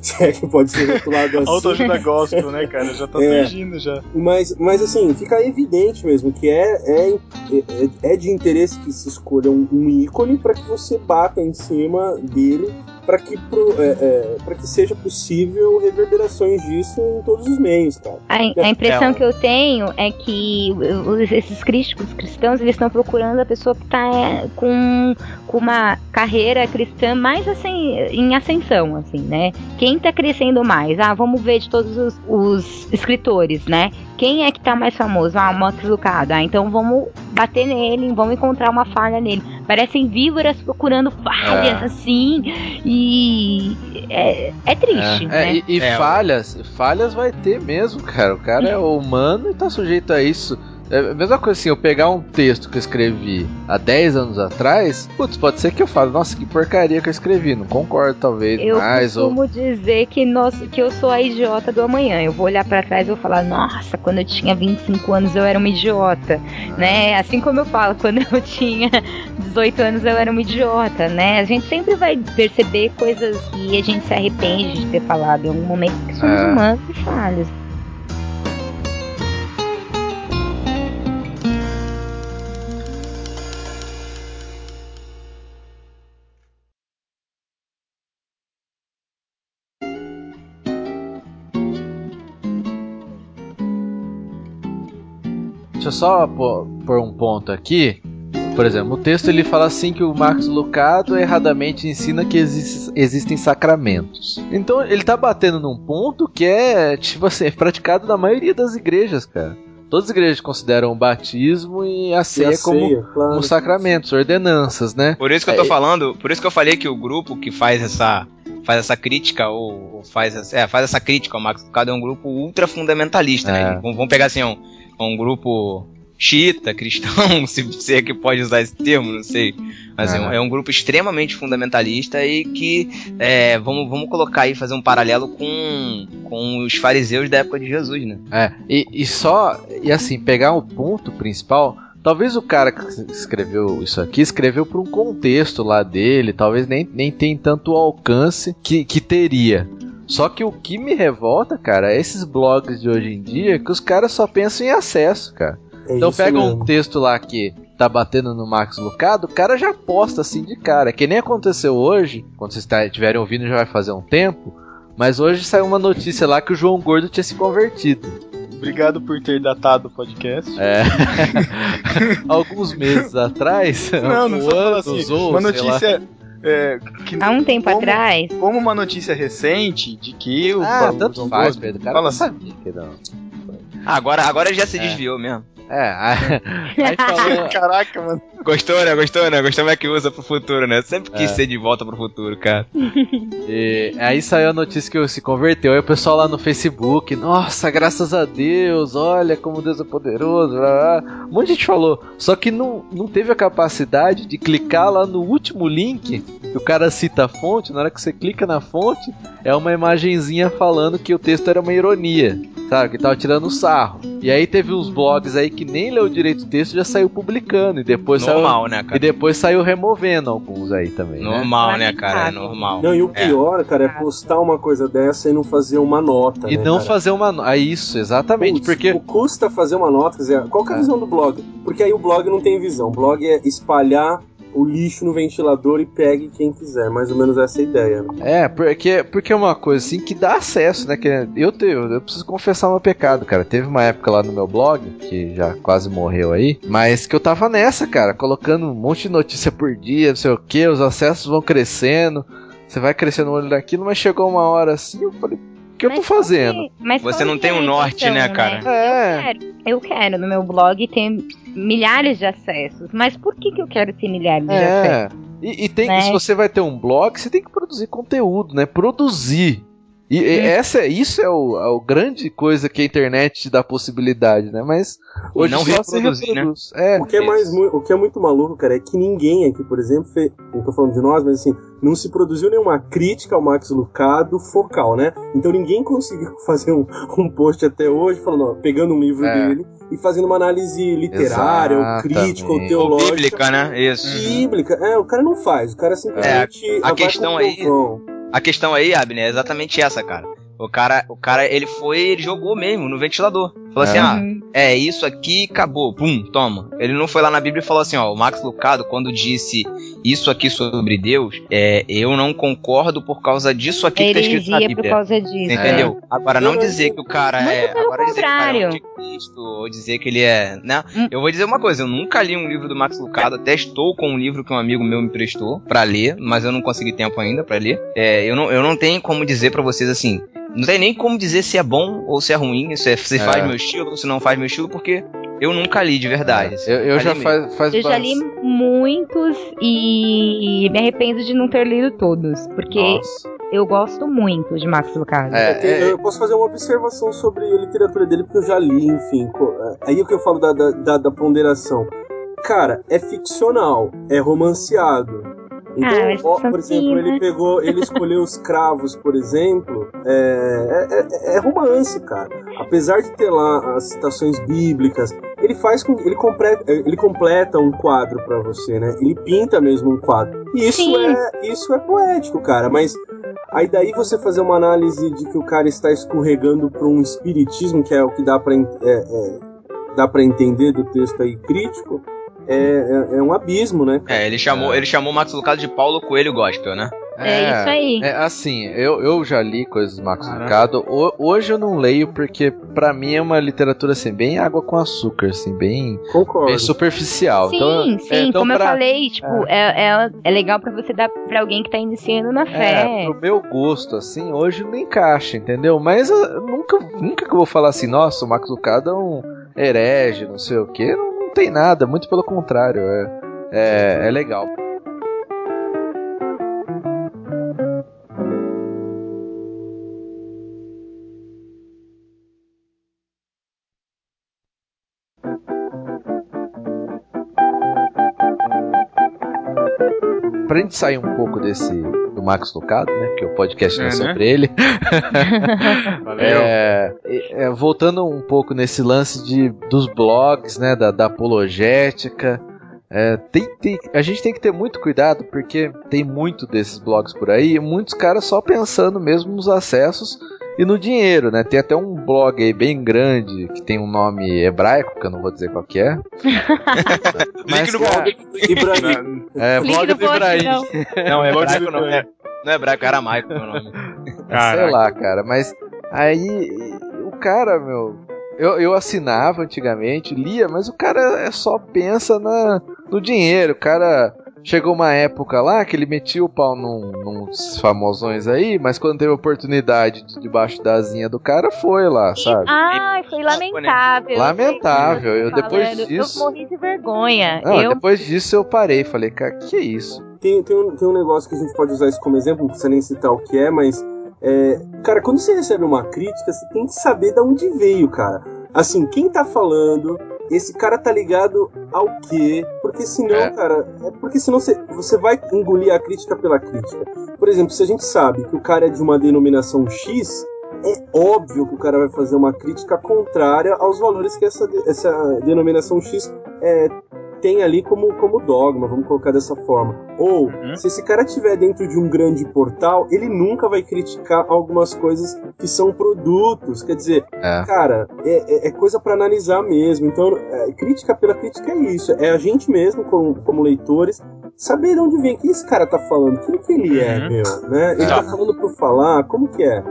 Se é que pode ser rotulado assim. autoajuda (laughs) gospel, né, cara? Já tá é, surgindo já. Mas, mas assim, fica evidente mesmo que é, é, é, é de interesse que se escolha um, um ícone para que você bata em cima dele para que, é, é, que seja possível reverberações disso em todos os meios, cara. A, a impressão é, que eu tenho é que esses críticos cristãos eles estão procurando a pessoa que está é, com, com uma carreira cristã mais assim, em ascensão, assim, né? Quem está crescendo mais? Ah, vamos ver de todos os, os escritores, né? Quem é que tá mais famoso? Ah, o Max Lucado. Ah, então vamos bater nele, vamos encontrar uma falha nele. Parecem víboras procurando falhas, é. assim. E é, é triste, é. né? e, e é, falhas, falhas vai ter mesmo, cara. O cara é (laughs) humano e tá sujeito a isso. É a mesma coisa assim, eu pegar um texto que eu escrevi há 10 anos atrás, putz, pode ser que eu fale, nossa, que porcaria que eu escrevi, não concordo talvez eu mais. Eu costumo ou... dizer que, nós, que eu sou a idiota do amanhã. Eu vou olhar para trás e vou falar, nossa, quando eu tinha 25 anos eu era uma idiota, ah. né? Assim como eu falo, (laughs) quando eu tinha 18 anos eu era uma idiota, né? A gente sempre vai perceber coisas que a gente se arrepende de ter falado em algum momento que somos ah. humanos e falhos. Eu só pôr um ponto aqui. Por exemplo, o texto ele fala assim que o Marcos Lucado erradamente ensina que existe- existem sacramentos. Então ele tá batendo num ponto que é, tipo assim, é praticado na maioria das igrejas, cara. Todas as igrejas consideram o batismo e a E a ceia como, ceia, claro. como sacramentos, ordenanças, né? Por isso que eu tô É. falando, por isso que eu falei que o grupo que faz essa faz essa crítica ou, ou faz essa, é, faz essa crítica ao Max Lucado é um grupo ultra fundamentalista, É. né? Vamos, vamos pegar assim, um, um grupo xiita, cristão, (laughs) se, se é que pode usar esse termo, não sei. Mas é, um, É. um grupo extremamente fundamentalista e que é, vamos, vamos colocar aí, fazer um paralelo com, com os fariseus da época de Jesus, né? É, e, e só, e assim, pegar o ponto principal, talvez o cara que escreveu isso aqui escreveu por um contexto lá dele, talvez nem, nem tem tanto alcance que, que teria. Só que o que me revolta, cara, é esses blogs de hoje em dia que os caras só pensam em acesso, cara. É Então pega um mesmo. texto lá que tá batendo no Max Lucado, o cara já posta assim de cara. Que nem aconteceu hoje, quando vocês tá- estiverem ouvindo já vai fazer um tempo. Mas hoje saiu uma notícia lá que o João Gordo tinha se convertido. Obrigado por ter datado o podcast. É. (laughs) Alguns meses atrás, Não, não um falando ano, assim. ou, uma notícia. É, que, Há um tempo como, atrás, Como uma notícia recente de que o. Ah, tanto faz, Pedro. O cara Fala não sabia que não. Ah, agora, agora ele já se É. desviou mesmo. É, aí, aí falou. (laughs) Caraca, mano. Gostou, né? Gostou, né? Gostou como é que usa pro futuro, né? Sempre quis É. ser de volta pro futuro, cara. E aí saiu a notícia que eu se converteu. Aí o pessoal lá no Facebook, nossa, graças a Deus, olha como Deus é poderoso. Blá, blá. Um monte de gente falou. Só que não, não teve a capacidade de clicar lá no último link, que o cara cita a fonte. Na hora que você clica na fonte, é uma imagenzinha falando que o texto era uma ironia. Sabe, que tava tirando sarro. E aí teve uns blogs aí que nem leu direito o texto e já saiu publicando. E depois saiu. Normal, né, E cara? depois saiu removendo alguns aí também. Né? Normal, né, cara? É normal. Não, e o É. pior, cara, é postar uma coisa dessa e não fazer uma nota. E né, não cara? fazer uma. no- Ah, isso, exatamente. Putz, porque. o custa fazer uma nota, quer dizer, qual que é a É. visão do blog? Porque aí o blog não tem visão. O blog é espalhar o lixo no ventilador e pegue quem quiser. Mais ou menos essa é a ideia. Né? É, porque, porque é uma coisa assim que dá acesso, né? Que eu, te, eu preciso confessar meu pecado, cara. Teve uma época lá no meu blog, que já quase morreu aí, mas que eu tava nessa, cara, colocando um monte de notícia por dia, não sei o que, os acessos vão crescendo, você vai crescendo o olho daquilo, mas chegou uma hora assim, eu falei, o que eu tô Mas fazendo? que- mas Você não tem é um norte, né, cara? É. Eu quero, eu quero no meu blog ter milhares de acessos. Mas por que, que eu quero ter milhares de acessos? É. E, e tem, Né? se você vai ter um blog, você tem que produzir conteúdo, né? Produzir. E, e essa, isso é o, a grande coisa que a internet te dá possibilidade, né? Mas hoje não só se né? reproduz. É, O que, é mais, o que é muito maluco, cara, é que ninguém aqui, por exemplo, fe... não tô falando de nós, mas assim, não se produziu nenhuma crítica ao Max Lucado focal, né? Então ninguém (laughs) conseguiu fazer um, um post até hoje falando, ó, pegando um livro É. dele e fazendo uma análise literária, ou crítica, ou teológica. Bíblica, né? Isso. Bíblica. É, o cara não faz. O cara simplesmente. É, a questão aí-. A questão aí, Abner, é exatamente essa, cara. O cara, o cara, ele foi, ele jogou mesmo no ventilador. Falou assim, É. ah, Uhum. é isso aqui, acabou, pum, toma. Ele não foi lá na Bíblia e falou assim, ó, o Max Lucado, quando disse isso aqui sobre Deus, é, eu não concordo por causa disso aqui que tá escrito na Heresia por Bíblia. causa disso. Você Entendeu? Agora, não Não, dizer que o cara Muito é. pelo Agora dizer que o cara é contrário. um ou dizer que ele é. Né? Hum. Eu vou dizer uma coisa, eu nunca li um livro do Max Lucado, até estou com um livro que um amigo meu me prestou pra ler, mas eu não consegui tempo ainda pra ler. É, eu, não, eu não tenho como dizer pra vocês assim. Não tem nem como dizer se é bom ou se é ruim, se, é, se É. faz meu estilo ou se não faz meu estilo, porque eu nunca li de verdade. assim. eu, eu já li faz, faz Eu já li muitos e me arrependo de não ter lido todos, porque Nossa. eu gosto muito de Max Lucado. É, Eu, eu posso fazer uma observação sobre a literatura dele, porque eu já li, enfim. é, Aí é o que eu falo da, da, da- da ponderação. Cara, é ficcional, é romanceado. Então, Ah, ó, são por exemplo, ele pegou, ele (laughs) escolheu os cravos, por exemplo, é, é, é- é romance, cara. Apesar de ter lá as citações bíblicas, ele faz com, ele completa, ele completa um quadro pra você, né? Ele pinta mesmo um quadro. E isso Sim. é, isso é poético, cara. Mas Aí daí você fazer uma análise de que o cara está escorregando para um espiritismo, que é o que dá para dá para entender do texto aí crítico, é, é, é um abismo, né? É, ele chamou, ele chamou o Max Lucado de Paulo Coelho Gospel, né? É, isso aí. É assim, eu, eu já li coisas do Marcos Caraca. Lucado. Ho- Hoje eu não leio porque pra mim é uma literatura assim bem água com açúcar, assim, bem, bem superficial. Sim, então, sim, é, então como eu pra- falei, tipo, é, é, é legal pra você dar pra alguém que tá iniciando na É, fé. pro meu gosto, assim, hoje não encaixa, entendeu? Mas eu nunca, nunca que eu vou falar assim, nossa, o Max Lucado é um herege, não sei o que, não, não tem nada, muito pelo contrário, é, é, é legal. Pra gente sair um pouco desse do Max Lucado, né? Porque o podcast não é É, né? sobre ele. (laughs) Valeu. É, é, é, voltando um pouco nesse lance de, dos blogs, né, da, da apologética, é, tem, tem- a gente tem que ter muito cuidado porque tem muito desses blogs por aí, e muitos caras só pensando mesmo nos acessos e no dinheiro, né? Tem até um blog aí bem grande que tem um nome hebraico, que eu não vou dizer qual que é. (laughs) Link no blog. Ibrahim. É, Link blog do Ibrahim. não. (laughs) É hebraico, não é. Não é hebraico, é aramaico meu nome. Sei Caraca. lá, cara, mas aí o cara, meu. Eu, eu assinava antigamente, lia, mas o cara é só pensa na, no dinheiro. O cara chegou uma época lá que ele metia o pau num, nos famosões aí, mas quando teve a oportunidade de debaixo da asinha do cara, foi lá, sabe? Ai, foi lamentável. Lamentável, eu depois disso- Eu morri de vergonha. Não, eu depois disso eu parei, falei, cara, que é isso? Tem, tem, um, tem um negócio que a gente pode usar isso como exemplo, não precisa nem citar o que é, mas. é, cara, quando você recebe uma crítica, você tem que saber de onde veio, cara. Assim, quem tá falando, esse cara tá ligado ao quê? Porque senão, É. cara, é porque senão você, você vai engolir a crítica pela crítica. Por exemplo, se a gente sabe que o cara é de uma denominação X, é óbvio que o cara vai fazer uma crítica contrária aos valores que essa, essa denominação X é, tem ali como, como dogma, vamos colocar dessa forma. Ou, Uhum. se esse cara estiver dentro de um grande portal, ele nunca vai criticar algumas coisas que são produtos. Quer dizer, É. cara, é, é- é coisa pra analisar mesmo. Então, é, crítica pela crítica é isso. É a gente mesmo, como, como leitores, saber de onde vem. O que esse cara tá falando? Quem que ele é, Uhum. meu? Né? Ele Tá. tá falando por falar? Como que é?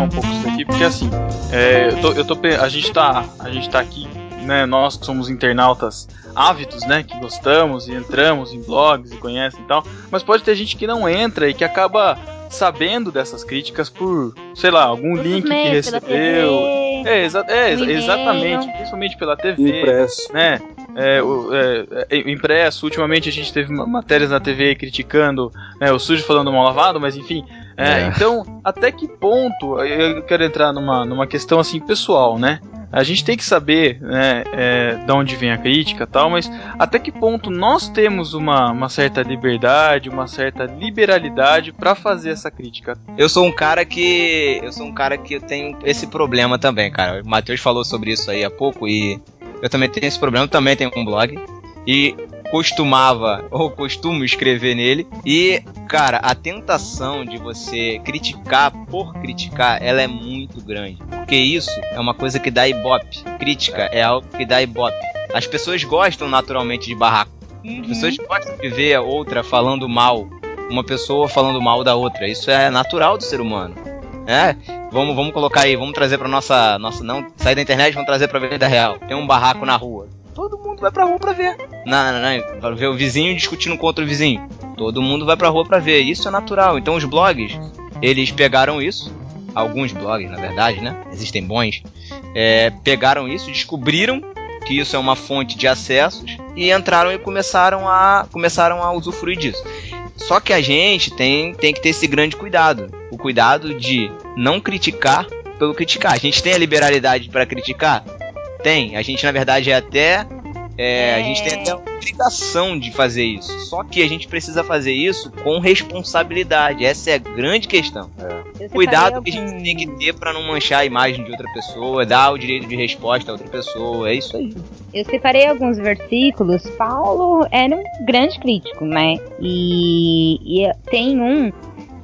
Um pouco isso daqui, porque assim, é, eu tô, eu tô a gente tá, a gente tá aqui, né? Nós que somos internautas ávidos, né? Que gostamos e entramos em blogs e conhecem e tal, mas pode ter gente que não entra e que acaba sabendo dessas críticas por, sei lá, algum os link que recebeu. É, exa é, exa- exatamente, principalmente pela TV, Impresso. né? É, o, é, é, impresso, ultimamente a gente teve ma- matérias na TV criticando né, o sujo falando mal lavado, mas enfim. É, É. Então, até que ponto, eu quero entrar numa, numa questão assim pessoal, né? A gente tem que saber né, é, de onde vem a crítica e tal, mas até que ponto nós temos uma, uma certa liberdade, uma certa liberalidade pra fazer essa crítica. Eu sou um cara que. Eu sou um cara que eu tenho esse problema também, cara. O Matheus falou sobre isso aí há pouco e eu também tenho esse problema, também tenho um blog. E costumava, ou costumo escrever nele. E, cara, a tentação de você criticar por criticar, ela é muito grande. Porque isso é uma coisa que dá ibope. Crítica é algo que dá ibope. As pessoas gostam naturalmente de barraco. As pessoas gostam de ver a outra falando mal. Uma pessoa falando mal da outra. Isso é natural do ser humano. É, vamos, vamos colocar aí, vamos trazer pra nossa, nossa. Não sair da internet, vamos trazer pra vida real. Tem um barraco na rua. Todo mundo vai pra rua pra ver. Não, não, não. Pra ver o vizinho discutindo com outro vizinho. Todo mundo vai pra rua pra ver. Isso é natural. Então os blogs, eles pegaram isso. Alguns blogs, na verdade, né? Existem bons. é, pegaram isso, descobriram que isso é uma fonte de acessos e entraram e começaram a começaram a usufruir disso. Só que a gente tem, tem que ter esse grande cuidado, o cuidado de não criticar pelo criticar. A gente tem a liberalidade para criticar, tem. A gente na verdade é até é, a gente tem até a obrigação de fazer isso. Só que a gente precisa fazer isso com responsabilidade. Essa é a grande questão. separei Cuidado que a gente tem que ter pra não manchar a imagem de outra pessoa, dar o direito de resposta a outra pessoa, é isso aí. Eu separei alguns versículos. Paulo era um grande crítico, né? E, e tem um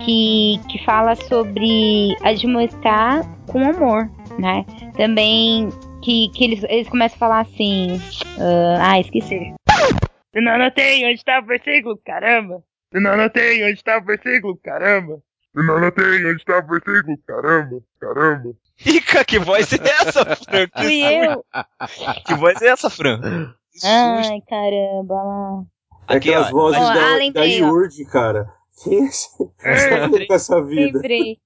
que, que fala sobre admoestar com amor, né? Também que, que eles, eles começam a falar assim. ah, ah, esqueci. Eu não anotei onde tá o versículo, caramba. Eu não anotei onde tá o versículo, caramba. Eu não anotei onde tá o versículo. Caramba, caramba. Fica, que voz é essa, Fran? Que, Fui eu. que voz é essa, Fran? Que. Ai, caramba lá. É Aqui, aquelas ó. vozes Ó, da, ah, da lembrei, ó. Yurd, cara. Quem é esse? Você tá com essa vida? Lembrei.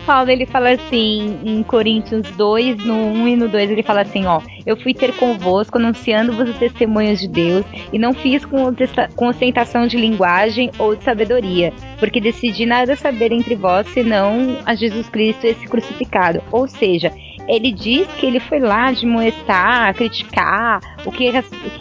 Paulo ele fala assim em Coríntios 2, no 1 e no 2, ele fala assim, ó, eu fui ter convosco anunciando-vos os testemunhos de Deus e não fiz com, com ostentação de linguagem ou de sabedoria, porque decidi nada saber entre vós senão a Jesus Cristo esse crucificado. Ou seja, ele diz que ele foi lá admoestar, criticar o que,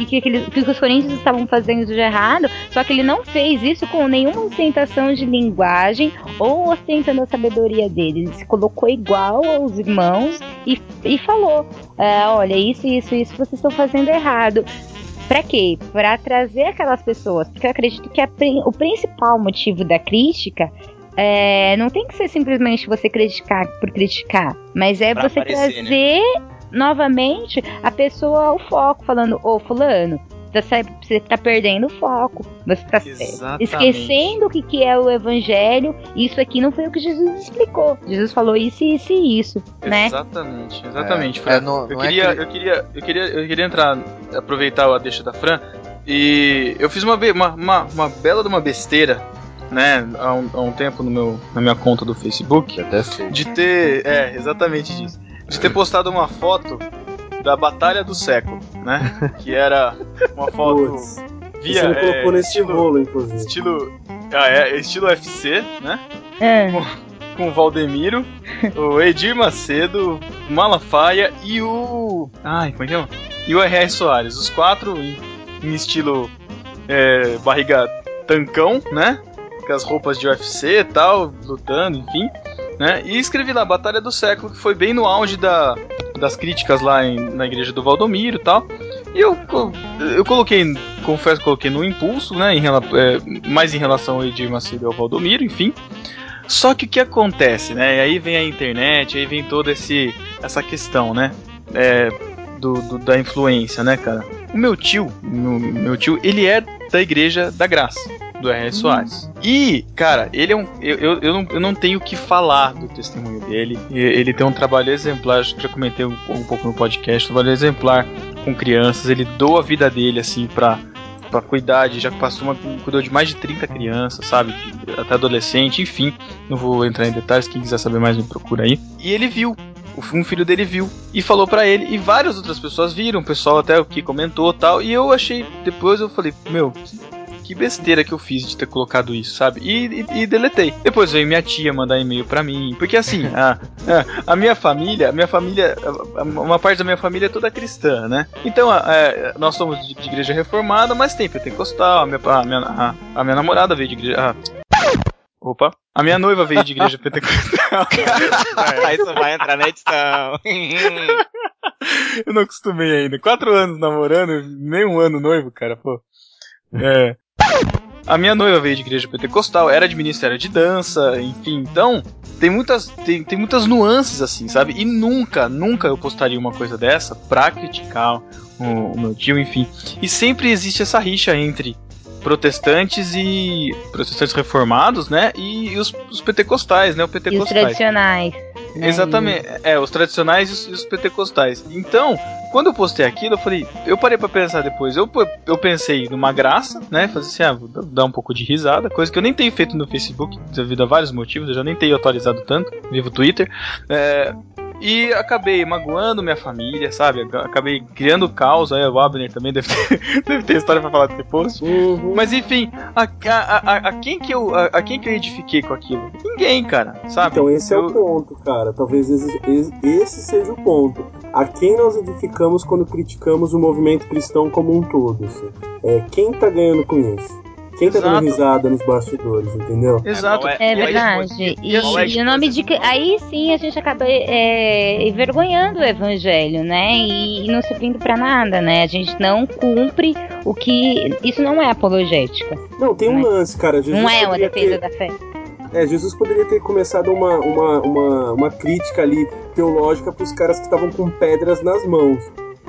que, que, o que os coríntios estavam fazendo de errado, só que ele não fez isso com nenhuma ostentação de linguagem ou ostentando a sabedoria dele. Ele se colocou igual aos irmãos e, e falou: é, olha, isso, isso, isso vocês estão fazendo errado. Pra quê? Pra trazer aquelas pessoas. Porque eu acredito que a o principal motivo da crítica é, não tem que ser simplesmente você criticar por criticar, mas é Pra você aparecer, né? trazer novamente a pessoa ao foco, falando: Ô, Fulano, tá você tá perdendo o foco. Você tá Exatamente. esquecendo o que, que é o evangelho. Isso aqui não foi o que Jesus explicou. Jesus falou isso, isso e isso, né? Exatamente, exatamente. É, Fran. é, não- eu, não é queria, que- eu, queria, eu, queria, eu queria entrar, aproveitar a deixa da Fran, e eu fiz uma, uma, uma, uma bela de uma besteira, né, há um, há um tempo no meu, na minha conta do Facebook, Até sei. de ter, é, exatamente disso, de ter postado uma foto da Batalha do Século, né, (laughs) que era uma foto via, você me é, colocou nesse estilo, rolo, inclusive. estilo, ah, é, estilo UFC, né, Ah, com o Valdemiro, o Edir Macedo, o Malafaia e o. Ai, como é que chama? E o R.R. Soares. Os quatro em, em estilo é, barriga tancão, né? Com as roupas de UFC e tal, lutando, enfim. Né? E escrevi lá Batalha do Século, que foi bem no auge da, das críticas lá em- na igreja do Valdomiro e tal. E eu, eu coloquei, confesso que coloquei no impulso, né? Em, é, mais em relação ao Edir Macedo e ao Valdomiro, enfim. Só que o que acontece, né? E aí vem a internet, aí vem toda esse, essa questão, né? É, do, do- da influência, né, cara? O meu tio, meu, meu tio, ele é da Igreja da Graça, do R.R. Soares. E, cara, ele é um. Eu, eu, eu, não, eu não tenho o que falar do testemunho dele. Ele tem um trabalho exemplar, acho que já comentei um, um pouco no podcast, um trabalho exemplar com crianças. Ele doa a vida dele, assim, pra, pra cuidar de. Já passou uma. cuidou de mais de 30 crianças, sabe? Até adolescente, enfim. Não vou entrar em detalhes, quem quiser saber mais me procura aí. E ele viu. Um filho dele viu e falou pra ele, e várias outras pessoas viram, o pessoal até o que comentou tal. E eu achei, depois eu falei, meu, que besteira que eu fiz de ter colocado isso, sabe? E, e- e deletei. Depois veio minha tia mandar e-mail pra mim, porque assim, (laughs) a, a, minha família, a minha família, a- uma parte da minha família é toda cristã, né? Então, a- é, nós somos de, de igreja reformada, mas tem pentecostal, a minha, a minha, a, minha namorada veio de igreja. opa! A minha noiva veio de igreja pentecostal. (laughs) Isso vai entrar na edição. (laughs) Eu não acostumei ainda. Quatro anos namorando, nem um ano noivo, cara, pô. É. A minha noiva veio de igreja pentecostal, era de ministério de dança, enfim, então tem muitas, tem, tem muitas nuances assim, sabe? E nunca, nunca eu postaria uma coisa dessa pra criticar o, o meu tio, enfim. E sempre existe essa rixa entre protestantes e protestantes reformados, né? E, os, os pentecostais, né? O e os pentecostais. tradicionais. Né? Exatamente, é, os tradicionais e os, e os pentecostais. Então, quando eu postei aquilo, eu falei, eu parei pra pensar depois. Eu, eu pensei numa graça, né? Fazer assim, ah, vou dar um pouco de risada, coisa que eu nem tenho feito no Facebook, devido a vários motivos, eu já nem tenho atualizado tanto, vivo o Twitter. É, e acabei magoando minha família, sabe? Acabei criando caos, aí o Abner também deve ter, (laughs) deve ter história pra falar post. Uhum. Mas enfim, a, a, a, a quem que eu, a, quem que eu edifiquei com aquilo? Ninguém, cara, sabe? Então esse é Eu- o ponto, cara. Talvez esse, esse- esse seja o ponto. A quem nós edificamos quando criticamos o movimento cristão como um todo? assim? É, quem tá ganhando com isso? Quem tá dando Exato. risada nos bastidores, entendeu? Exato. qual É a verdade. exposição? E, a e o nome de. Aí sim a gente acaba é, envergonhando o evangelho, né? E, e não servindo pra nada, né? A gente não cumpre o que. Isso não é apologética. Não, tem um lance, cara. Jesus não é uma defesa ter- da fé. É, Jesus poderia ter começado uma, uma, uma, uma crítica ali teológica pros caras que estavam com pedras nas mãos.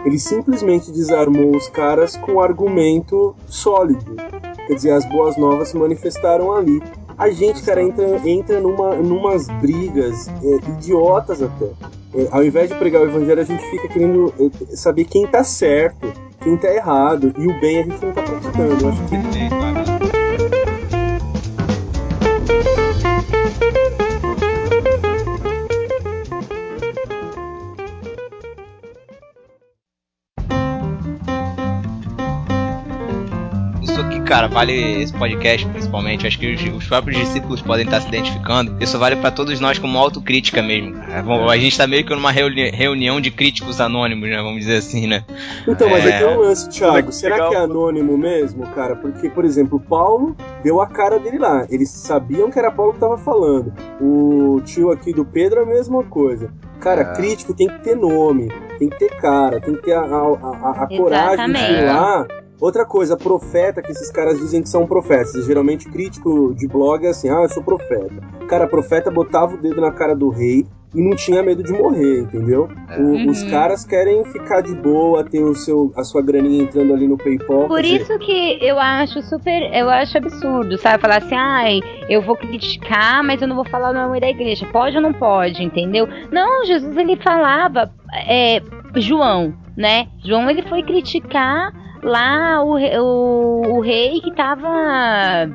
Ele simplesmente desarmou os caras com um argumento sólido. Quer dizer, as boas novas se manifestaram ali. A gente, cara, entra, entra numa, numas brigas é, idiotas até. É, ao invés de pregar o evangelho, a gente fica querendo é, saber quem tá certo, quem tá errado. E o bem a gente não tá praticando. Eu acho que cara, vale esse podcast principalmente. Acho que os, os próprios discípulos podem estar se identificando. Isso vale pra todos nós como autocrítica mesmo. cara. Bom, A gente tá meio que numa reuni- reunião de críticos anônimos, né? Vamos dizer assim, né? Então, mas É. aqui é um lance, Thiago. Será Legal. que é anônimo mesmo, cara? Porque, por exemplo, o Paulo deu a cara dele lá. Eles sabiam que era Paulo que tava falando. O tio aqui do Pedro é a mesma coisa. Cara, É. crítico tem que ter nome, tem que ter cara, tem que ter a, a, a- a coragem de ir lá. Outra coisa, profeta, que esses caras dizem que são profetas. Geralmente crítico de blog é assim, ah, eu sou profeta. Cara, profeta botava o dedo na cara do rei e não tinha medo de morrer, entendeu? O- Uhum. Os caras querem ficar de boa, ter o seu, a sua graninha entrando ali no PayPal. Por dizer, isso que eu acho super, eu acho absurdo, sabe? Falar assim, ai, eu vou criticar, mas eu não vou falar o nome da igreja. Pode ou não pode, entendeu? Não, Jesus ele falava, é, João, né? João ele foi criticar lá o, o, o rei que tava,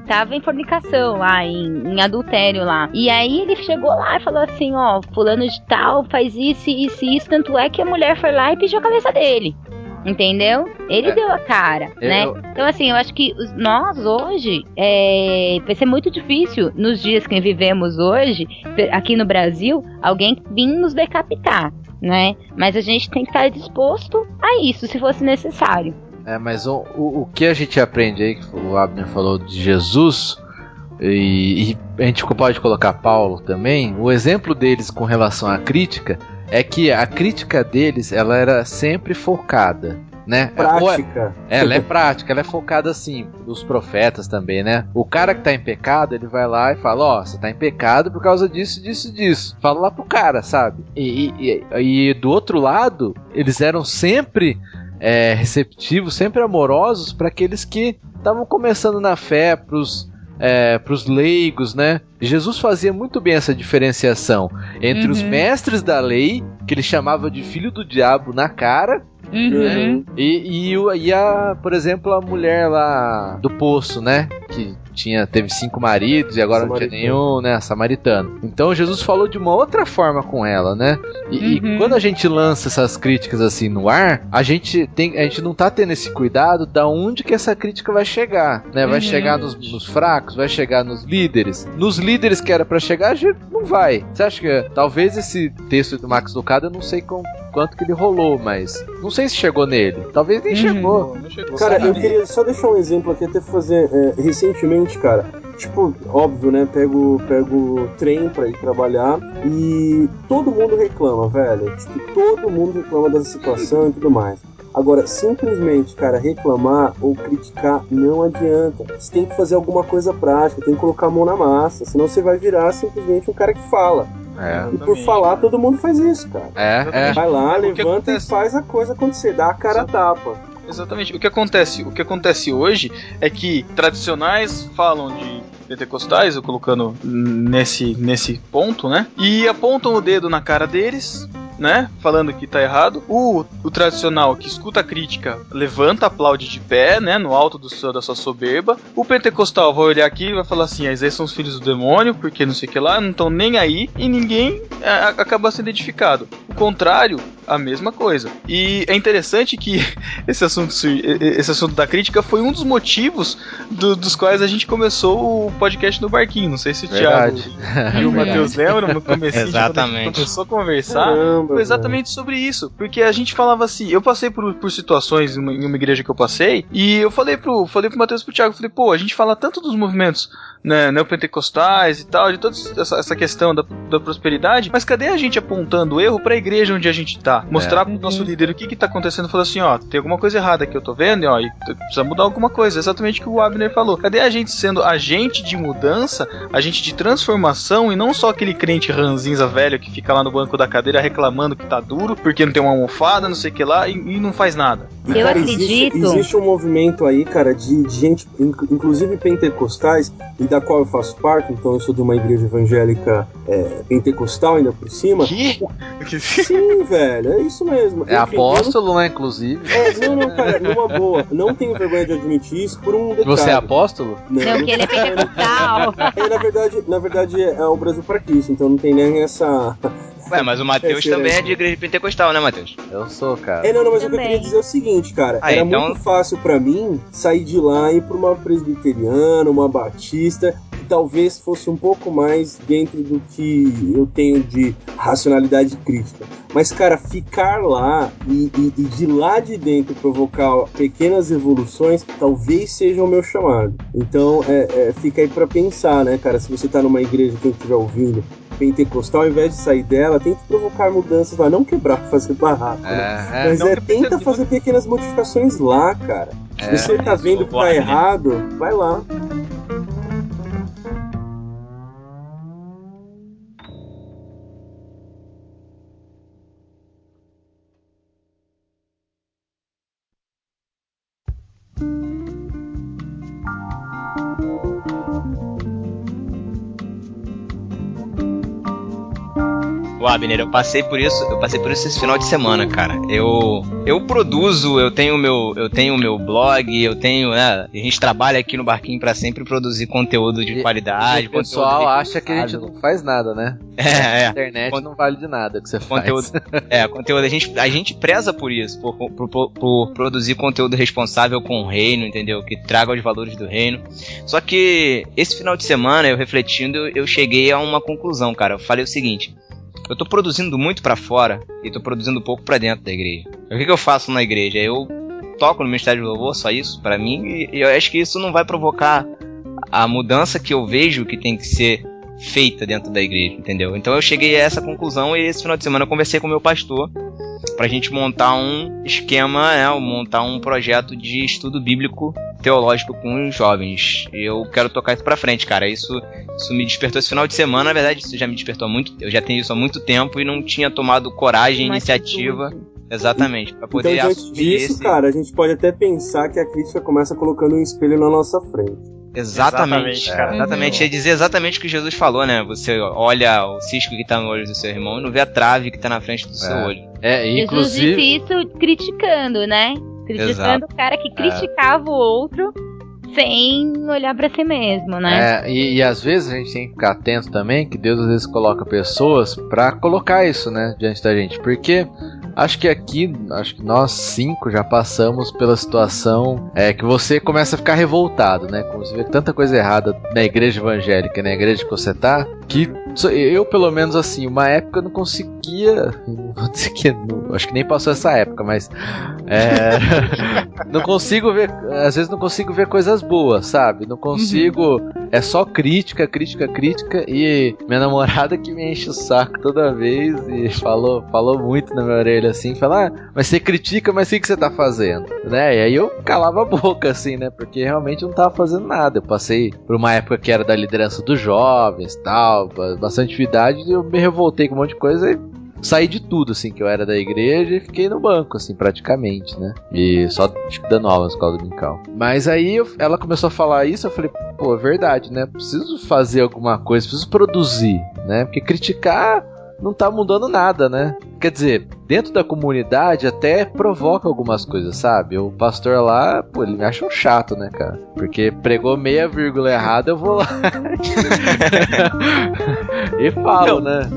tava em fornicação lá, em, em adultério lá. E aí ele chegou lá e falou assim, ó, fulano de tal faz isso, isso isso, tanto é que a mulher foi lá e pediu a cabeça dele. Entendeu? Ele É. deu a cara, Eu- né? Então, assim, eu acho que nós hoje é, vai ser muito difícil nos dias que vivemos hoje, aqui no Brasil, alguém vir nos decapitar, né? Mas a gente tem que estar disposto a isso, se fosse necessário. É, mas o, o, o que a gente aprende aí, que o Abner falou de Jesus, e, e a gente pode colocar Paulo também, o exemplo deles com relação à crítica é que a crítica deles ela era sempre focada. Né? Ou é- prática. ela é prática, ela é focada assim, dos profetas também, né? O cara que tá em pecado, ele vai lá e fala, ó, você tá em pecado por causa disso, disso, disso. Fala lá pro cara, sabe? E- e- e do outro lado, eles eram sempre é, receptivos, sempre amorosos para aqueles que estavam começando na fé, pros, é, pros leigos, né? Jesus fazia muito bem essa diferenciação entre os Uhum. mestres da lei, que ele chamava de filho do diabo na cara, Uhum. e, e, o- e a, por exemplo, a mulher lá do poço, né? Que tinha, teve cinco maridos e agora não tinha nenhum, né? Samaritano. Então Jesus falou de uma outra forma com ela, né? E, e Uhum. quando a gente lança essas críticas assim no ar, a gente tem, a gente não tá tendo esse cuidado da onde que essa crítica vai chegar, né? Vai Uhum. chegar nos, nos fracos, vai chegar nos líderes. Nos líderes que era pra chegar, a gente não vai. Você acha que talvez esse texto do Max Lucado, eu não sei com, quanto que ele rolou, mas não sei se chegou nele. Talvez nem Uhum. chegou. Não chegou. Cara, eu queria só deixar um exemplo aqui, até fazer é, recentemente, cara. Tipo, óbvio, né? Pego, pego trem pra ir trabalhar e todo mundo reclama, velho. Tipo, todo mundo reclama dessa situação e tudo mais. Agora, simplesmente, cara, reclamar ou criticar não adianta. Você tem que fazer alguma coisa prática, tem que colocar a mão na massa, senão você vai virar simplesmente um cara que fala. É, E por falar, todo mundo faz isso, cara. é, é. Vai lá, levanta e acontece? faz a coisa acontecer, dá a cara a tapa. Exatamente. O que acontece? O que acontece hoje é que tradicionais falam de pentecostais, eu colocando nesse, nesse ponto, né? E apontam o dedo na cara deles, né? Falando que tá errado. O, o tradicional que escuta a crítica levanta, aplaude de pé, né? No alto do seu, da sua soberba. O pentecostal vai olhar aqui e vai falar assim: ah, esses são os filhos do demônio, porque não sei o que lá, não estão nem aí. E ninguém é, acaba sendo identificado. O contrário a mesma coisa. E é interessante que (laughs) esse assunto, esse assunto da crítica foi um dos motivos do, dos quais a gente começou o podcast no barquinho. Não sei se o Verdade. Thiago e o Matheus (laughs) lembram no começo Exatamente. começou a conversar. Caramba, Foi exatamente sobre isso. Porque a gente falava assim, eu passei por, por situações em uma, em uma igreja que eu passei, e eu falei pro, falei pro Matheus e pro Thiago, falei, pô, a gente fala tanto dos movimentos né, neopentecostais e tal, de toda essa, essa questão da, da prosperidade, mas cadê a gente apontando o erro pra igreja onde a gente tá? Mostrar pro nosso líder o que que tá acontecendo, falar assim, ó, tem alguma coisa errada que eu tô vendo, e, ó, e precisa mudar alguma coisa, exatamente o que o Abner falou. Cadê a gente sendo agente de mudança, agente de transformação, e não só aquele crente ranzinza velho que fica lá no banco da cadeira reclamando que tá duro, porque não tem uma almofada, não sei o que lá, e, e não faz nada. Eu cara, acredito. Existe, existe um movimento aí, cara, de, de gente, inc- inclusive pentecostais, e da qual eu faço parte, então eu sou de uma igreja evangélica é, pentecostal ainda por cima. Que? (laughs) Sim, velho, é isso mesmo. É Enfim, apóstolo, né, inclusive. não- É, não, não, cara, numa boa. Não tenho vergonha de admitir isso por um detalhe. Você é apóstolo? Não, que ele é pentecostal. (laughs) É, na verdade, na verdade é o Brasil para Cristo, então não tem nem essa. Ué, mas o Matheus É, também é de igreja pentecostal, né, Matheus? Eu sou, cara. É, não, não, mas o que eu Também. queria dizer é o seguinte, cara. Ah, era então- muito fácil pra mim sair de lá e ir pra uma presbiteriana, uma batista, que talvez fosse um pouco mais dentro do que eu tenho de racionalidade crítica. Mas, cara, ficar lá e, e- e de lá de dentro provocar pequenas evoluções, talvez seja o meu chamado. Então, é, é, fica aí pra pensar, né, cara? Se você tá numa igreja que eu estiver ouvindo, pentecostal, ao invés de sair dela, tente provocar mudanças lá, não quebrar, fazer barraco. né? É, é. Mas é, tenta fazer pequenas modificações lá, cara. É, Se você tá vendo que tá errado, vai lá. Eu passei por isso, eu passei por isso esse final de semana, cara. Eu eu produzo, eu tenho meu, eu tenho meu blog, eu tenho, né, a gente trabalha aqui no barquinho pra sempre produzir conteúdo de E- qualidade, o pessoal acha que a gente não faz nada, né? (laughs) É, A é. internet Con- não vale de nada que você Conteúdo, faz. (laughs) é, conteúdo, a gente, a gente preza por isso, por, por, por- por produzir conteúdo responsável com o reino, entendeu? Que traga os valores do reino. Só que esse final de semana, eu refletindo, eu cheguei a uma conclusão, cara. Eu falei o seguinte: eu tô produzindo muito pra fora e tô produzindo pouco pra dentro da igreja. O que, que eu faço na igreja? Eu toco no Ministério de Louvor, só isso, pra mim, e, e eu acho que isso não vai provocar a mudança que eu vejo que tem que ser feita dentro da igreja, entendeu? Então eu cheguei a essa conclusão e esse final de semana eu conversei com meu pastor pra gente montar um esquema, né, montar um projeto de estudo bíblico teológico com os jovens. E eu quero tocar isso pra frente, cara. Isso, isso me despertou esse final de semana, na verdade, isso já me despertou muito, eu já tenho isso há muito tempo e não tinha tomado coragem, Uma iniciativa, atitude. exatamente, pra poder então, diante assumir disso, esse cara, a gente pode até pensar que a crítica começa colocando um espelho na nossa frente. Exatamente, Exatamente, cara. Exatamente. Ia dizer exatamente o que Jesus falou, né? Você olha o cisco que tá no olho do seu irmão e não vê a trave que tá na frente do seu É. olho. É, Jesus inclusive. disse isso criticando, né? Criticando o cara que criticava o outro sem olhar pra si mesmo, né? É, e, e às vezes a gente tem que ficar atento também que Deus às vezes coloca pessoas pra colocar isso, né, diante da gente. Porque acho que aqui, acho que nós cinco já passamos pela situação é, que você começa a ficar revoltado, né? Como você vê tanta coisa errada na igreja evangélica, na igreja que você tá, que eu, pelo menos assim, uma época (laughs) não conseguia. Não vou dizer que. acho que nem passou essa época, mas. É, (laughs) não consigo ver. Às vezes não consigo ver coisas boas, sabe? Não consigo. É só crítica, crítica, crítica. E minha namorada que me enche o saco toda vez e falou, falou muito na minha orelha assim: fala, ah, mas você critica, mas o que que você tá fazendo? Né? E aí eu calava a boca, assim, né? Porque realmente eu não tava fazendo nada. Eu passei por uma época que era da liderança dos jovens tal, ba- bastante atividade, eu me revoltei com um monte de coisa e saí de tudo, assim, que eu era da igreja e fiquei no banco, assim, praticamente, né? E só dando aula na escola dominical. Mas aí eu- ela começou a falar isso, eu falei, pô, é verdade, né? Preciso fazer alguma coisa, preciso produzir, né? Porque criticar não tá mudando nada, né? Quer dizer, dentro da comunidade até provoca algumas coisas, sabe? O pastor lá, pô, ele me acha um chato, né, cara? Porque pregou meia vírgula errada, eu vou lá (laughs) e falo, né?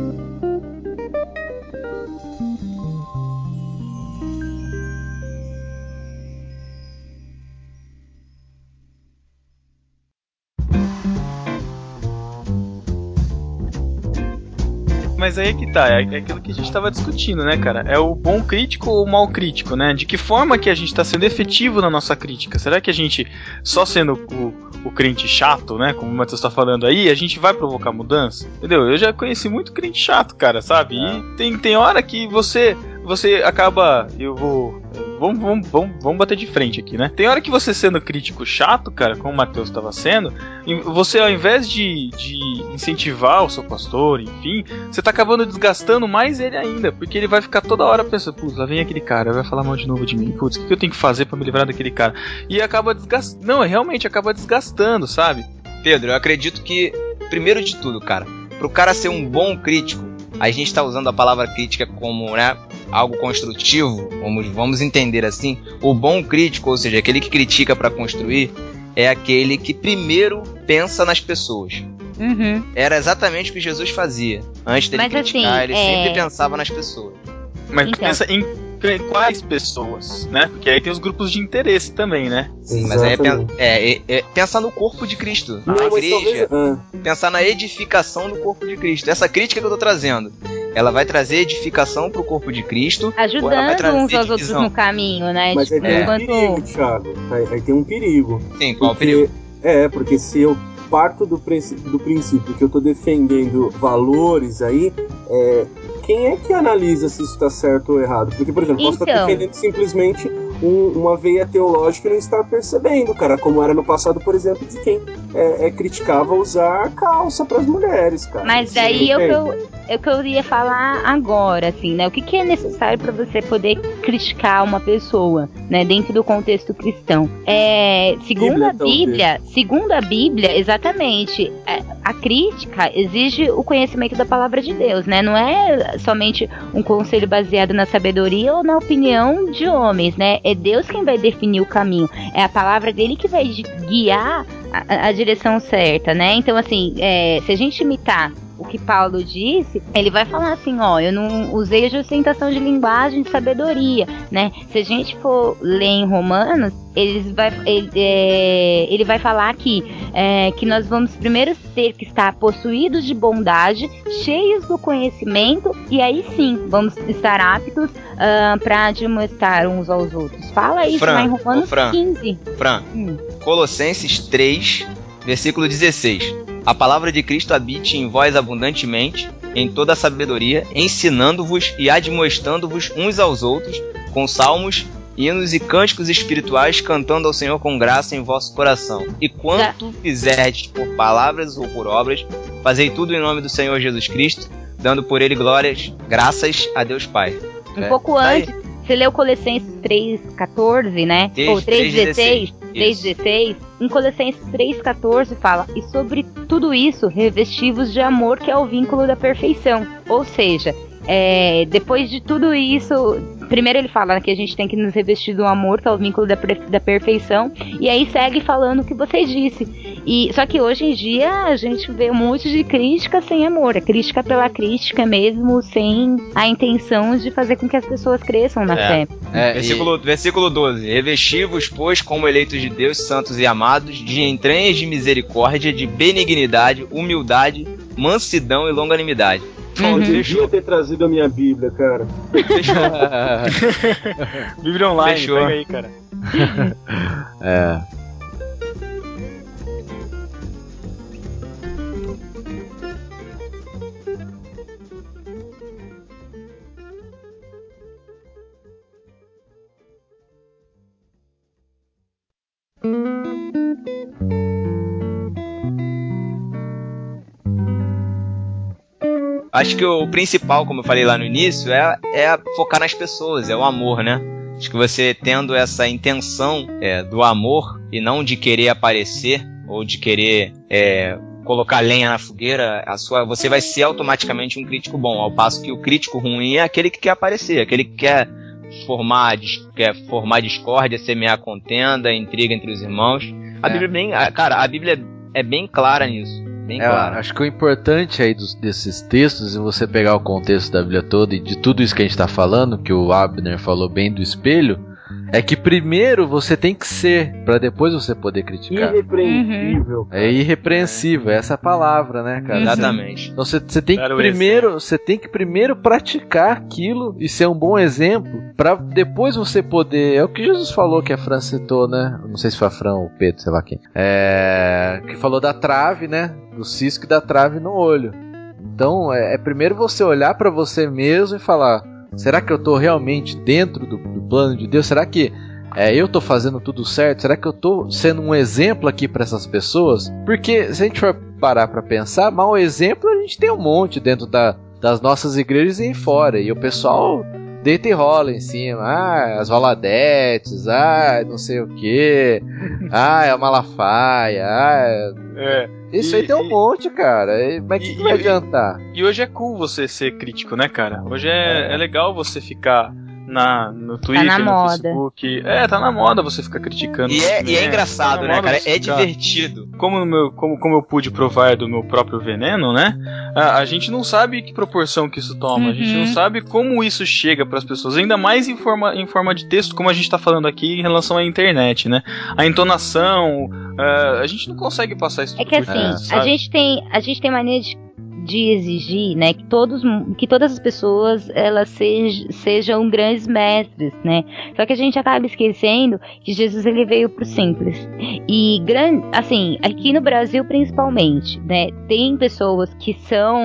Mas aí é que tá, é aquilo que a gente tava discutindo, né, cara? É o bom crítico ou o mal crítico, né? De que forma que a gente tá sendo efetivo na nossa crítica? Será que a gente, só sendo o, o crente chato, né? Como o Matheus tá falando aí, a gente vai provocar mudança? Entendeu? Eu já conheci muito crente chato, cara, sabe? E tem, tem hora que você você acaba. Eu vou. Vamos, vamos, vamos, vamos bater de frente aqui, né? Tem hora que você sendo crítico chato, cara, como o Matheus estava sendo, você ao invés de, de incentivar o seu pastor, enfim, você tá acabando desgastando mais ele ainda, porque ele vai ficar toda hora pensando, putz, lá vem aquele cara, vai falar mal de novo de mim, putz, o que eu tenho que fazer para me livrar daquele cara? E acaba desgastando. Não, realmente acaba desgastando, sabe? Pedro, eu acredito que, primeiro de tudo, cara, pro cara ser um bom crítico, a gente está usando a palavra crítica como né, algo construtivo, vamos, vamos entender assim. O bom crítico, ou seja, aquele que critica para construir, é aquele que primeiro pensa nas pessoas. Uhum. Era exatamente o que Jesus fazia. Antes dele Mas, criticar, assim, ele é- sempre pensava nas pessoas. Mas Então. pensa em quais pessoas, né? Porque aí tem os grupos de interesse também, né? Sim, mas aí é, é, é, é pensar no corpo de Cristo, na igreja, talvez- ah, pensar na edificação do corpo de Cristo. Essa crítica que eu tô trazendo, ela vai trazer edificação pro corpo de Cristo. ou ela vai Ajudando trazer uns aos outros no caminho, né? mas aí Tipo, tem um perigo, Thiago. Aí, aí tem um perigo. Sim, qual o Porque- perigo? É, porque se eu parto do, do princípio que eu tô defendendo valores aí, é, quem é que analisa se isso tá certo ou errado? Porque, por exemplo, eu posso estar Então. defendendo simplesmente um- uma veia teológica e não estar percebendo, cara, como era no passado, por exemplo, de quem é, é, criticava usar calça pras mulheres, cara. Mas daí é o que eu, o que eu ia falar agora, assim, né? O que, que é necessário para você poder criticar uma pessoa, né? Dentro do contexto cristão. É, segundo Bíblia, a Bíblia, segundo a Bíblia, exatamente, é, a crítica exige o conhecimento da palavra de Deus, né? Não é somente um conselho baseado na sabedoria ou na opinião de homens, né? É Deus quem vai definir o caminho. É a palavra dele que vai guiar a, a- direção certa, né? Então, assim, é, se a gente imitar o que Paulo disse, ele vai falar assim, ó, eu não usei a ostentação de linguagem de sabedoria, né? Se a gente for ler em Romanos, eles vai, ele, é, ele vai falar aqui é, que nós vamos primeiro ter que estar possuídos de bondade, cheios do conhecimento, e aí sim vamos estar aptos para admoestar uns aos outros. Fala isso Fran, lá em Romanos Fran. 15. Fran, Hum. Colossenses 3, versículo 16. A palavra de Cristo habite em vós abundantemente, em toda a sabedoria, ensinando-vos e admoestando-vos uns aos outros, com salmos, hinos e cânticos espirituais, cantando ao Senhor com graça em vosso coração. E quanto fizerdes por palavras ou por obras, fazei tudo em nome do Senhor Jesus Cristo, dando por ele glórias, graças a Deus Pai. Um É, pouco tá aí. antes, você leu Colossenses 3,14, né? Três- Ou 3,16, 3,16, 3,16. Em Colossenses 3,14 fala, e sobre tudo isso, revestivos de amor, que é o vínculo da perfeição. Ou seja, é, depois de tudo isso, primeiro ele fala que a gente tem que nos revestir do amor, que é o vínculo da, da perfeição, e aí segue falando o que você disse. E, só que hoje em dia a gente vê um monte de crítica sem amor, é crítica pela crítica mesmo, sem a intenção de fazer com que as pessoas cresçam na É. fé. É, e- Versículo, versículo 12: Revesti-vos, pois, como eleitos de Deus, santos e amados, de entranhas de misericórdia, de benignidade, humildade, mansidão e longanimidade. Uhum. Eu devia ter trazido a minha Bíblia, cara. (laughs) Bíblia online, Fechou. pega aí, cara. é. Acho que o principal, como eu falei lá no início, é, é focar nas pessoas, é o amor, né? Acho que você tendo essa intenção é, do amor e não de querer aparecer ou de querer é, colocar lenha na fogueira, a sua, você vai ser automaticamente um crítico bom. Ao passo que o crítico ruim é aquele que quer aparecer, aquele que quer formar, quer formar discórdia, semear contenda, intriga entre os irmãos. A É. Bíblia é bem, cara, a Bíblia é bem clara nisso, bem É, clara. acho que o importante aí dos- desses textos, e você pegar o contexto da Bíblia toda e de tudo isso que a gente está falando, que o Abner falou bem do espelho, É que primeiro você tem que ser, pra depois você poder criticar. Irrepreensível. É irrepreensível, essa é a palavra, né, cara? Uhum. Exatamente. Então você, você tem que Claro, primeiro, você tem que primeiro praticar aquilo e ser um bom exemplo pra depois você poder. É o que Jesus falou que a Fran citou, né? Não sei se foi a Fran ou o Pedro, sei lá quem. É, que falou da trave, né? Do cisco e da trave no olho. Então é, é primeiro você olhar pra você mesmo e falar: será que eu tô realmente dentro do, do plano de Deus? Será que é, eu tô fazendo tudo certo? Será que eu tô sendo um exemplo aqui pra essas pessoas? Porque se a gente for parar pra pensar, mau exemplo a gente tem um monte dentro da, das nossas igrejas e fora. E o pessoal deita e rola em cima. Ah, as roladetes, ah, não sei o que. Ah, é a Malafaia. Ah, É. isso E- aí tem um e- monte, cara. E- Mas o que, que vai e- adiantar? E hoje é cool você ser crítico, né, cara? Hoje é, é legal você ficar na, no Twitter, na no moda. Facebook. É, tá na moda você ficar criticando. E é, e é né? engraçado, Tá né, cara? É ficar- divertido. Como, no meu, como, como eu pude provar do meu próprio veneno, né? A, a gente não sabe que proporção que isso toma. A gente Uhum. não sabe como isso chega pras pessoas. Ainda mais em forma, em forma de texto, como a gente tá falando aqui em relação à internet, né? A entonação. ah, a gente não consegue passar isso É que por assim, cima, a gente tem a gente tem mania de, de exigir, né, que todos que todas as pessoas elas sej, sejam grandes mestres, né? Só que a gente acaba esquecendo que Jesus ele veio pro simples. E grande, assim, aqui no Brasil principalmente, né, tem pessoas que são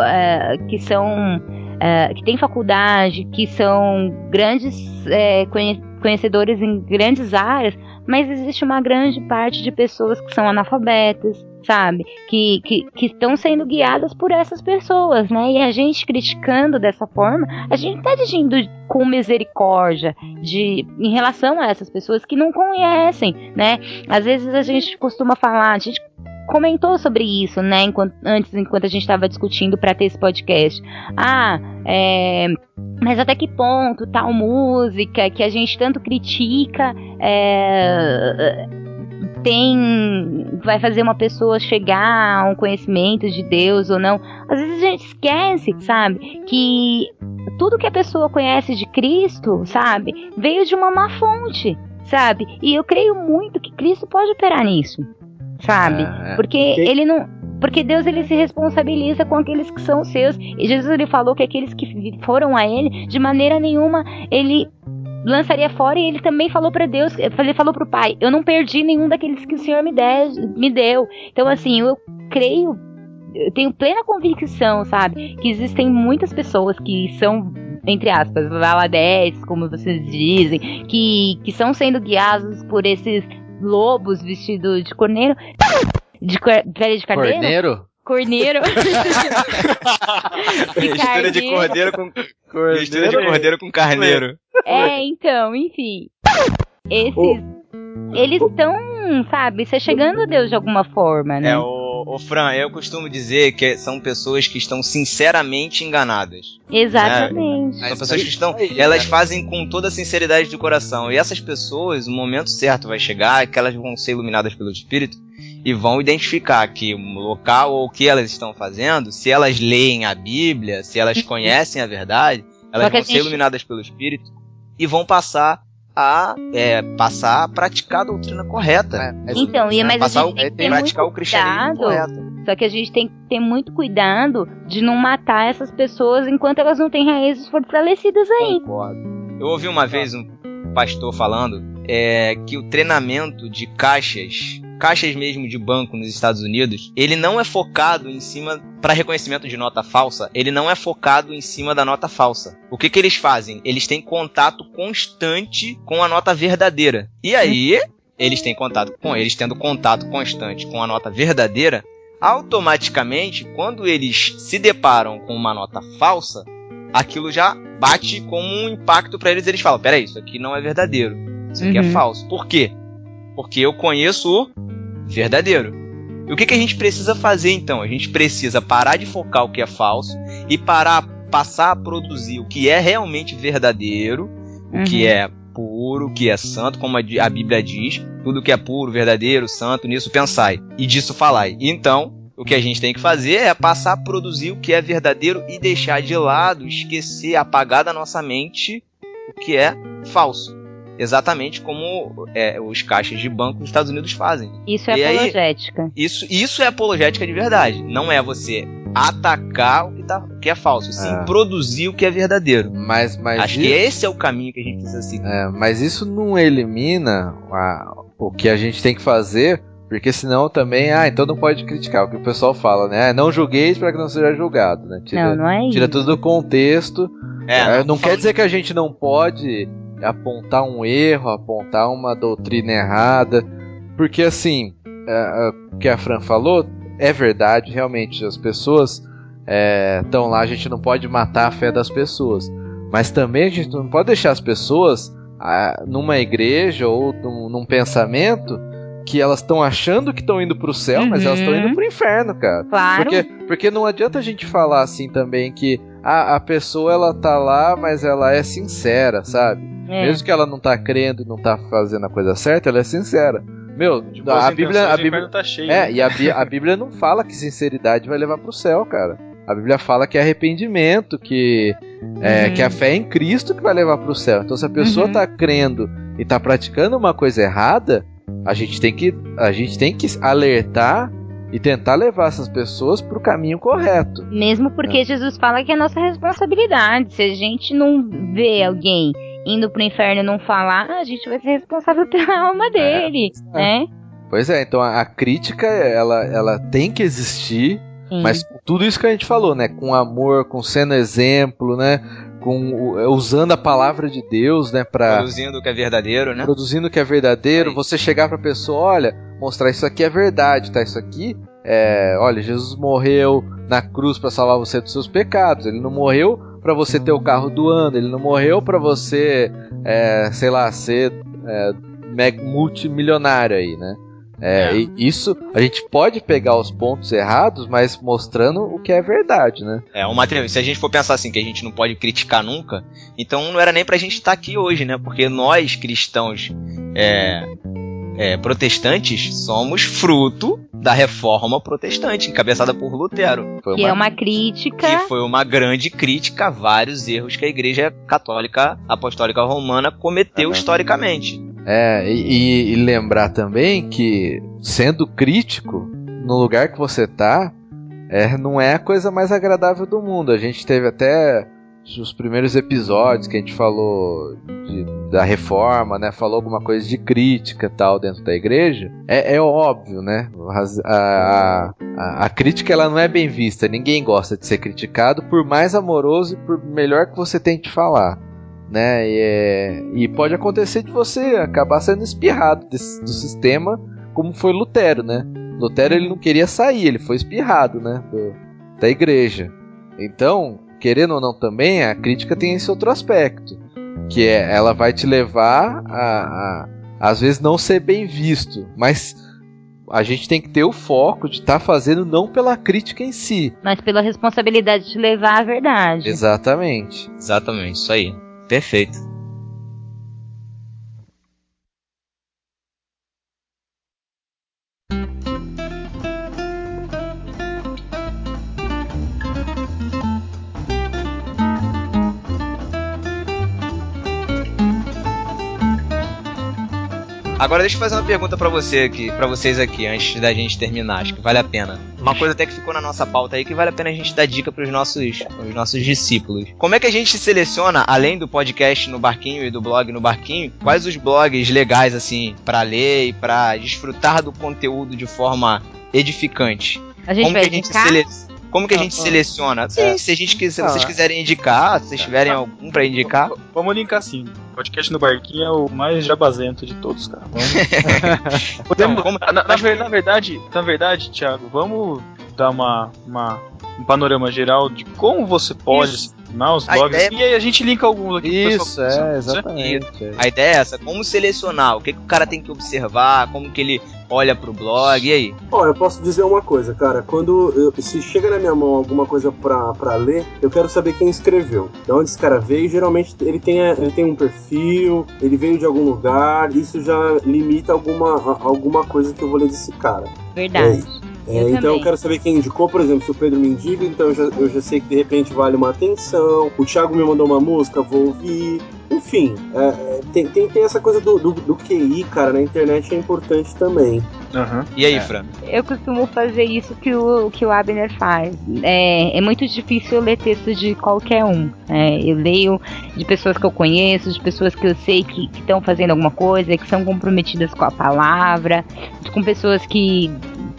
eh, que são eh, que têm faculdade, que são grandes eh, conhe- conhecedores em grandes áreas, mas existe uma grande parte de pessoas que são analfabetas, sabe? Que, que, que estão sendo guiadas por essas pessoas, né? E a gente criticando dessa forma, a gente está agindo com misericórdia de, em relação a essas pessoas que não conhecem, né? Às vezes a gente costuma falar, a gente comentou sobre isso, né? Enquanto, antes, enquanto a gente estava discutindo para ter esse podcast. Ah, é, mas até que ponto tal música que a gente tanto critica é, tem vai fazer uma pessoa chegar a um conhecimento de Deus ou não? Às vezes a gente esquece, sabe, que tudo que a pessoa conhece de Cristo, sabe, veio de uma má fonte, sabe? E eu creio muito que Cristo pode operar nisso, sabe? É, é. Porque ele não. Porque Deus ele se responsabiliza com aqueles que são seus. E Jesus ele falou que aqueles que foram a ele, de maneira nenhuma, ele lançaria fora. E ele também falou para Deus, ele falou para o Pai: Eu não perdi nenhum daqueles que o Senhor me, de, me deu. Então, assim, eu creio, eu tenho plena convicção, sabe, que existem muitas pessoas que são. Entre aspas, valadetes, como vocês dizem, que, que são sendo guiados por esses lobos vestidos de corneiro. De cor- pele de carneiro? Corneiro? Corneiro. (laughs) Mistura de cordeiro com. Mistura de cordeiro com carneiro. (laughs) É, então, enfim. Esses. Ô. Eles estão, sabe, se chegando a Deus de alguma forma, né? É, o, o Fran, eu costumo dizer que são pessoas que estão sinceramente enganadas. Exatamente. São pessoas que estão. Elas fazem com toda a sinceridade do coração. E essas pessoas, o momento certo vai chegar, que elas vão ser iluminadas pelo Espírito e vão identificar que o local ou o que elas estão fazendo, se elas leem a Bíblia, se elas (laughs) conhecem a verdade, elas vão a ser gente- iluminadas pelo Espírito e vão passar a é, passar a praticar a doutrina correta. Então, e mas a passar gente o, tem que ter praticar muito o cristianismo cuidado. correto. Só que a gente tem que ter muito cuidado de não matar essas pessoas enquanto elas não têm raízes fortalecidas aí. Concordo. Eu ouvi uma vez um pastor falando é, que o treinamento de caixas, caixas mesmo de banco nos Estados Unidos, ele não é focado em cima para reconhecimento de nota falsa. Ele não é focado em cima da nota falsa. O que que eles fazem? Eles têm contato constante com a nota verdadeira. E aí eles têm contato com eles tendo contato constante com a nota verdadeira, automaticamente quando eles se deparam com uma nota falsa aquilo já bate como um impacto pra eles. Eles falam: peraí, isso aqui não é verdadeiro. Isso aqui é Uhum. falso. Por quê? Porque eu conheço o verdadeiro. E o que, que a gente precisa fazer então? A gente precisa parar de focar o que é falso e parar, passar a produzir o que é realmente verdadeiro, o que Uhum. é puro, o que é santo, como a, Bíblia diz. Tudo que é puro, verdadeiro, santo, nisso pensai. E disso falai. Então, o que a gente tem que fazer é passar a produzir o que é verdadeiro e deixar de lado, esquecer, apagar da nossa mente o que é falso. Exatamente como é, os caixas de banco dos Estados Unidos fazem. Isso é E aí- apologética. Isso, isso é apologética de verdade. Não é você atacar o que, tá, o que é falso, sim É. produzir o que é verdadeiro. Mas, mas Acho que esse é o caminho que a gente precisa seguir. É, mas isso não elimina a- o que a gente tem que fazer, porque senão também, ah, então não pode criticar, o que o pessoal fala, né? Ah, não julgueis para que não seja julgado, né? Tira, Não, não é tira isso. tudo do contexto. É, não tô quer dizer que a gente não pode apontar um erro, apontar uma doutrina errada, porque assim, é, é, o que a Fran falou é verdade, realmente, as pessoas estão lá, a gente não pode matar a fé das pessoas, mas também a gente não pode deixar as pessoas numa igreja ou num, num pensamento que elas estão achando que estão indo pro céu, mas elas estão Uhum. indo pro inferno, cara. Claro. Porque, porque não adianta a gente falar assim também que a, a pessoa ela tá lá, mas ela é sincera, sabe? É. Mesmo que ela não tá crendo e não tá fazendo a coisa certa, ela é sincera. Meu, boas a Bíblia, a o Bíblia, inferno tá cheio. é, né? e a, a Bíblia não fala que sinceridade vai levar pro céu, cara. A Bíblia fala que é arrependimento, que é, Uhum. que a fé é em Cristo que vai levar pro céu. Então se a pessoa Uhum. tá crendo e tá praticando uma coisa errada, a gente tem que a gente tem que alertar e tentar levar essas pessoas pro caminho correto. Mesmo porque Jesus fala que é nossa responsabilidade. Se a gente não vê alguém indo pro inferno e não falar, a gente vai ser responsável pela (laughs) alma dele, é. né? Pois é, então a, a crítica ela, ela tem que existir, Sim. mas tudo isso que a gente falou, né? Com amor, com sendo exemplo, né? Com o- usando a palavra de Deus, né? Pra, Produzindo o que é verdadeiro, né? produzindo o que é verdadeiro, Aí. você chegar pra pessoa, olha, mostrar isso aqui é verdade, tá? Isso aqui é, olha, Jesus morreu na cruz pra salvar você dos seus pecados. Ele não morreu pra você ter o carro do ano, ele não morreu pra você, é, sei lá, ser é, multimilionário aí, né? É, É. e isso a gente pode pegar os pontos errados, mas mostrando o que é verdade, né? É, o material. Se a gente for pensar assim, que a gente não pode criticar nunca, então não era nem pra gente estar aqui hoje, né? Porque nós, cristãos é, é, protestantes, somos fruto da reforma protestante, encabeçada por Lutero. Foi Que é uma crítica. Que foi uma grande crítica a vários erros que a Igreja Católica Apostólica Romana cometeu Aham. historicamente. É, e, e lembrar também que, sendo crítico, no lugar que você tá, é, não é a coisa mais agradável do mundo. A gente teve até os primeiros episódios que a gente falou de- da reforma, né? Falou alguma coisa de crítica tal dentro da igreja. É, é óbvio, né? A, a, a crítica ela não é bem vista. Ninguém gosta de ser criticado, por mais amoroso e por melhor que você tente falar né? E, é- e pode acontecer de você acabar sendo espirrado desse- do sistema, como foi Lutero, né? Lutero ele não queria sair, ele foi espirrado, né? do- da igreja. Então, querendo ou não também, a crítica tem esse outro aspecto, que é ela vai te levar a, a às vezes não ser bem visto, mas a gente tem que ter o foco de estar fazendo não pela crítica em si. Mas pela responsabilidade de levar a verdade. Exatamente. Exatamente, isso aí. Perfeito. Agora deixa eu fazer uma pergunta pra você aqui, para vocês aqui, antes da gente terminar, acho que vale a pena. Uma coisa até que ficou na nossa pauta aí que vale a pena a gente dar dica pros nossos, os nossos discípulos. Como é que a gente seleciona, além do podcast no barquinho e do blog no barquinho, quais os blogs legais assim pra ler e pra desfrutar do conteúdo de forma edificante? A gente Como vai que a gente indicar? Como que a Não, gente não. seleciona? Sim, É. se a gente quiser, se vocês é. quiserem indicar, se vocês tiverem algum pra indicar. Vamos linkar. O podcast no Barquinho é o mais jabazento de todos, cara. Vamos... (laughs) Podemos- como- na, na verdade, na verdade, Thiago, vamos dar uma, uma- um panorama geral de como você pode Isso. Assinar os A blogs. ideia- E aí a gente linka alguns aqui pro Isso, pessoal. é, exatamente. é. A ideia é essa, como selecionar, o que, que o cara tem que observar, como que ele olha pro blog, e aí? Ó, eu posso dizer uma coisa, cara. Quando eu- se chega na minha mão alguma coisa pra, pra ler, eu quero saber quem escreveu. De onde esse cara veio. Geralmente ele tem, ele tem um perfil, ele veio de algum lugar. Isso já limita alguma, alguma coisa que eu vou ler desse cara. Verdade. É, Eu então também. eu quero saber quem indicou, por exemplo, se o Pedro me indica, então eu já, eu já sei que de repente vale uma atenção. O Thiago me mandou uma música, vou ouvir. Enfim, é, é, tem, tem, tem essa coisa do, do, do QI, cara, na internet é importante também. Aham. E aí, É. Fran? Eu costumo fazer isso que o, que o Abner faz. É, é muito difícil eu ler texto de qualquer um. É, eu leio de pessoas que eu conheço, de pessoas que eu sei que estão fazendo alguma coisa, que são comprometidas com a palavra, com pessoas que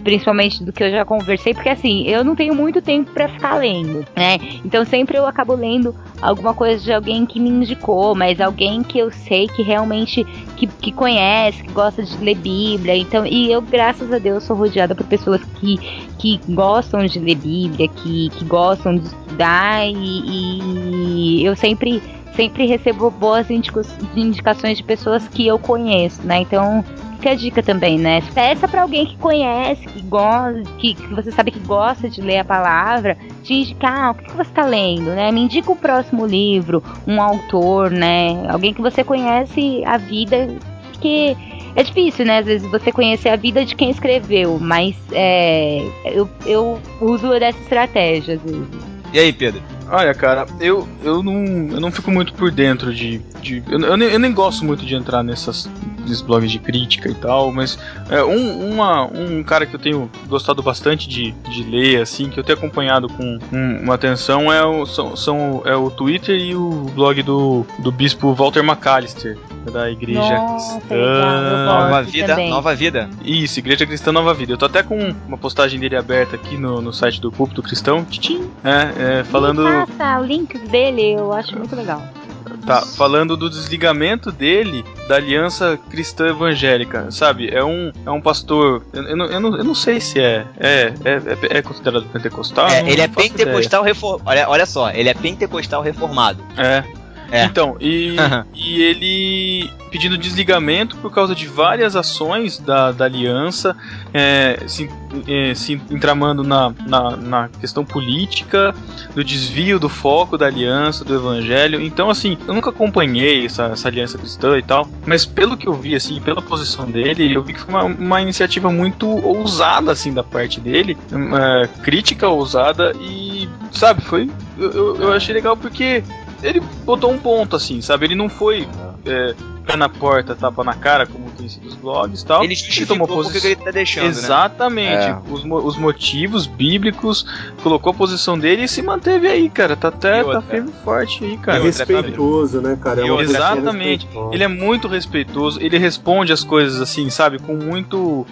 principalmente do que eu já conversei, porque assim, eu não tenho muito tempo pra ficar lendo, né? Então sempre eu acabo lendo alguma coisa de alguém que me indicou, mas alguém que eu sei que realmente que, que conhece, que gosta de ler Bíblia. Então, e eu, graças a Deus, sou rodeada por pessoas que, que gostam de ler Bíblia, que, que gostam de estudar e, e eu sempre sempre recebo boas indicações de pessoas que eu conheço, né? Então, fica a dica também, né? Peça pra alguém que conhece, que gosta, que, que você sabe que gosta de ler a palavra, te indicar ah, o que, que você tá lendo, né? Me indica o próximo livro, um autor, né? Alguém que você conhece a vida, porque é difícil, né? Às vezes você conhecer a vida de quem escreveu, mas é, eu, eu uso dessa estratégia, às vezes. E aí, Pedro? Olha, cara, eu, eu, não, eu não fico muito por dentro de. de eu, eu, nem, eu nem gosto muito de entrar nessas, nesses blogs de crítica e tal, mas é, um, uma, um cara que eu tenho gostado bastante de, de ler, assim, que eu tenho acompanhado com um- uma atenção é o, são, são, é o Twitter e o blog do, do bispo Walter McAllister, da Igreja Nossa, Cristã. legal, Nova vida, também. nova vida. Isso, Igreja Cristã Nova Vida. Eu tô até com uma postagem dele aberta aqui no, no site do Púlpito Cristão. Tchim, é, é, falando. Passa o link dele, eu acho muito legal. Tá, falando do desligamento dele da aliança cristã evangélica, sabe? É um, é um pastor. Eu, eu não, eu, não, eu não sei se é. É, é, é, é considerado pentecostal? É, Não ele é pentecostal reformado. Olha, olha só, ele é pentecostal reformado. É. É. Então, e, e ele pedindo desligamento por causa de várias ações da, da aliança, é, se, é, se entramando na, na, na questão política, do desvio do foco da aliança, do evangelho. Então, assim, eu nunca acompanhei essa, essa aliança cristã e tal, mas pelo que eu vi, assim, pela posição dele, eu vi que foi uma, uma iniciativa muito ousada, assim, da parte dele, uma crítica ousada e, sabe, foi. Eu, eu, eu achei legal porque ele botou um ponto, assim, sabe? Ele não foi é, pé na porta, tapa na cara, como tem sido os blogs e tal. Ele justificou tomou posição- ele tá deixando, né? Exatamente. É. Os, mo- os motivos bíblicos, colocou a posição dele e se manteve aí, cara. Tá até outra? tá firme e forte aí, É cara. outra, respeitoso, né, cara? É exatamente. Ele é muito respeitoso, ele responde as coisas assim, sabe, com muito.